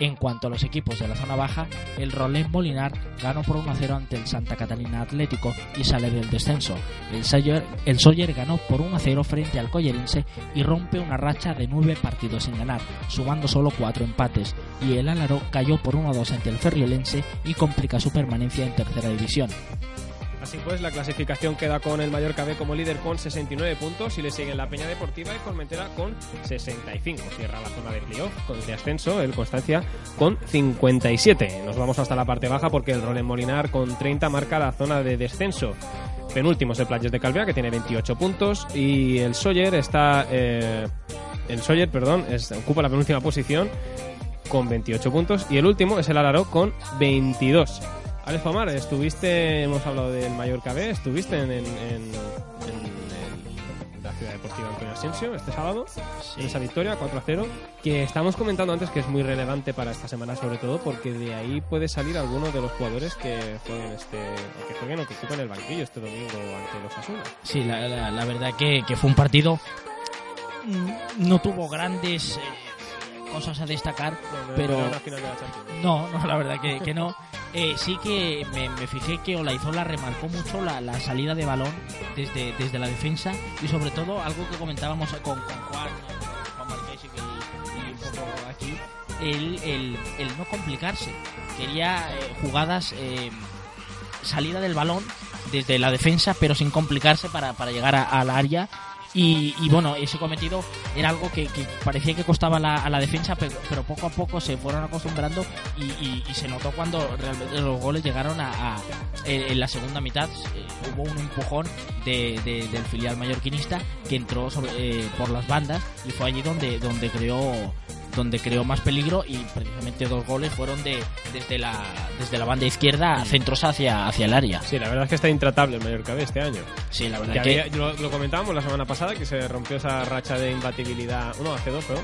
En cuanto a los equipos de la zona baja, el Rolén Molinar ganó por 1 a 0 ante el Santa Catalina Atlético y sale del descenso. El Sawyer, el Sawyer ganó por 1 a 0 frente al Collerense y rompe una racha de 9 partidos sin ganar, sumando solo 4 empates. Y el Álaro cayó por 1 a 2 ante el Ferriolense y complica su permanencia en tercera división. Así pues, la clasificación queda con el Mallorca B como líder con 69 puntos y le siguen la Peña Deportiva y Formentera con 65. Cierra la zona de playoff con de ascenso el Constancia con 57. Nos vamos hasta la parte baja porque el Rolen Molinar con 30 marca la zona de descenso. Penúltimo es el Playas de Calvea que tiene 28 puntos y el Sawyer está... eh, el Sawyer, perdón, es- ocupa la penúltima posición con 28 puntos y el último es el Alaro con 22. Alex Omar, estuviste, hemos hablado del Mallorca B, estuviste en, la Ciudad Deportiva Antonio Asensio este sábado, en esa victoria 4 a 0, que estamos comentando antes que es muy relevante para esta semana, sobre todo porque de ahí puede salir alguno de los jugadores que jueguen, este, que jueguen o que ocupen el banquillo este domingo ante los Asuna. Sí, la, verdad que, que fue un partido. mm, No tuvo grandes eh, cosas a destacar, pero. Final de la Champions. No, no, la verdad que, que no. Eh, sí que me, me fijé que Olaizola remarcó mucho la, la salida de balón desde, desde la defensa y sobre todo algo que comentábamos con, con Juan, Juan Marqués y, y un poco aquí, el, el, el no complicarse. Quería eh, jugadas, eh, salida del balón desde la defensa pero sin complicarse para, para llegar a- al área y, bueno, ese cometido era algo que, parecía que costaba la- a la defensa, pero, poco a poco se fueron acostumbrando y, se notó cuando realmente los goles llegaron a, en, la segunda mitad. eh, hubo un empujón de- del filial mallorquinista que entró sobre- eh, por las bandas y fue allí donde, donde creó donde creó más peligro y precisamente dos goles fueron de desde la desde la banda izquierda centros hacia hacia el área. Sí, la verdad es que está intratable el Mallorca B este año. Sí, la verdad Que que- había- lo, lo comentábamos la semana pasada que se rompió esa racha de imbatibilidad, no, hace dos, pero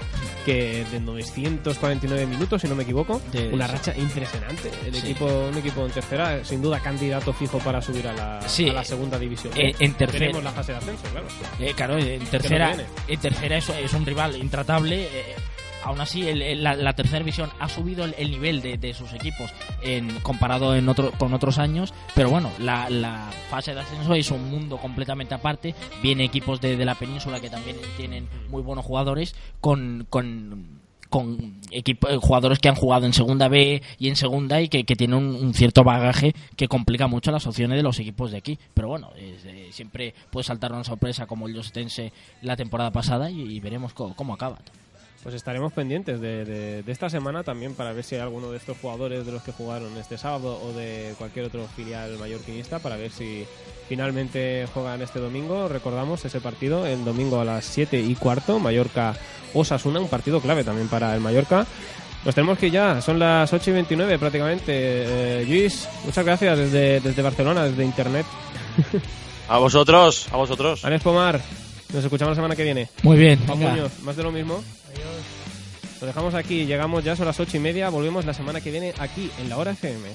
que de 949 minutos, si no me equivoco, De- una racha impresionante. El Sí. equipo, un equipo en tercera, sin duda candidato fijo para subir a la, Sí. a la segunda división. Eh, en tercera- Veremos la fase de ascenso, claro. Eh, claro, en tercera, en tercera es, es un rival intratable. eh, aún así, el- la, la tercera división ha subido el, el nivel de, de sus equipos en, comparado en otro, con otros años. Pero bueno, la, la fase de ascenso es un mundo completamente aparte. Viene equipos de, la península que también tienen muy buenos jugadores con. con con equipo- eh, jugadores que han jugado en segunda B y en segunda y que, que tienen un, cierto bagaje que complica mucho las opciones de los equipos de aquí. Pero bueno, eh, siempre puede saltar una sorpresa como el Jostense la temporada pasada y, veremos co- cómo acaba. Pues estaremos pendientes de, de- de esta semana también para ver si hay alguno de estos jugadores de los que jugaron este sábado o de cualquier otro filial mallorquinista para ver si finalmente juegan este domingo. Recordamos ese partido el domingo a las 7 y cuarto, Mallorca-Osasuna, un partido clave también para el Mallorca. Nos tenemos que ir ya, son las 8 y 29 prácticamente. Eh, Luis, muchas gracias desde, desde Barcelona, desde Internet. A vosotros, a vosotros. Alex Pomar, nos escuchamos la semana que viene. Muy bien, Juan. Muñoz, más de lo mismo. Lo dejamos aquí, llegamos ya, son las ocho y media, volvemos la semana que viene aquí en la hora FM.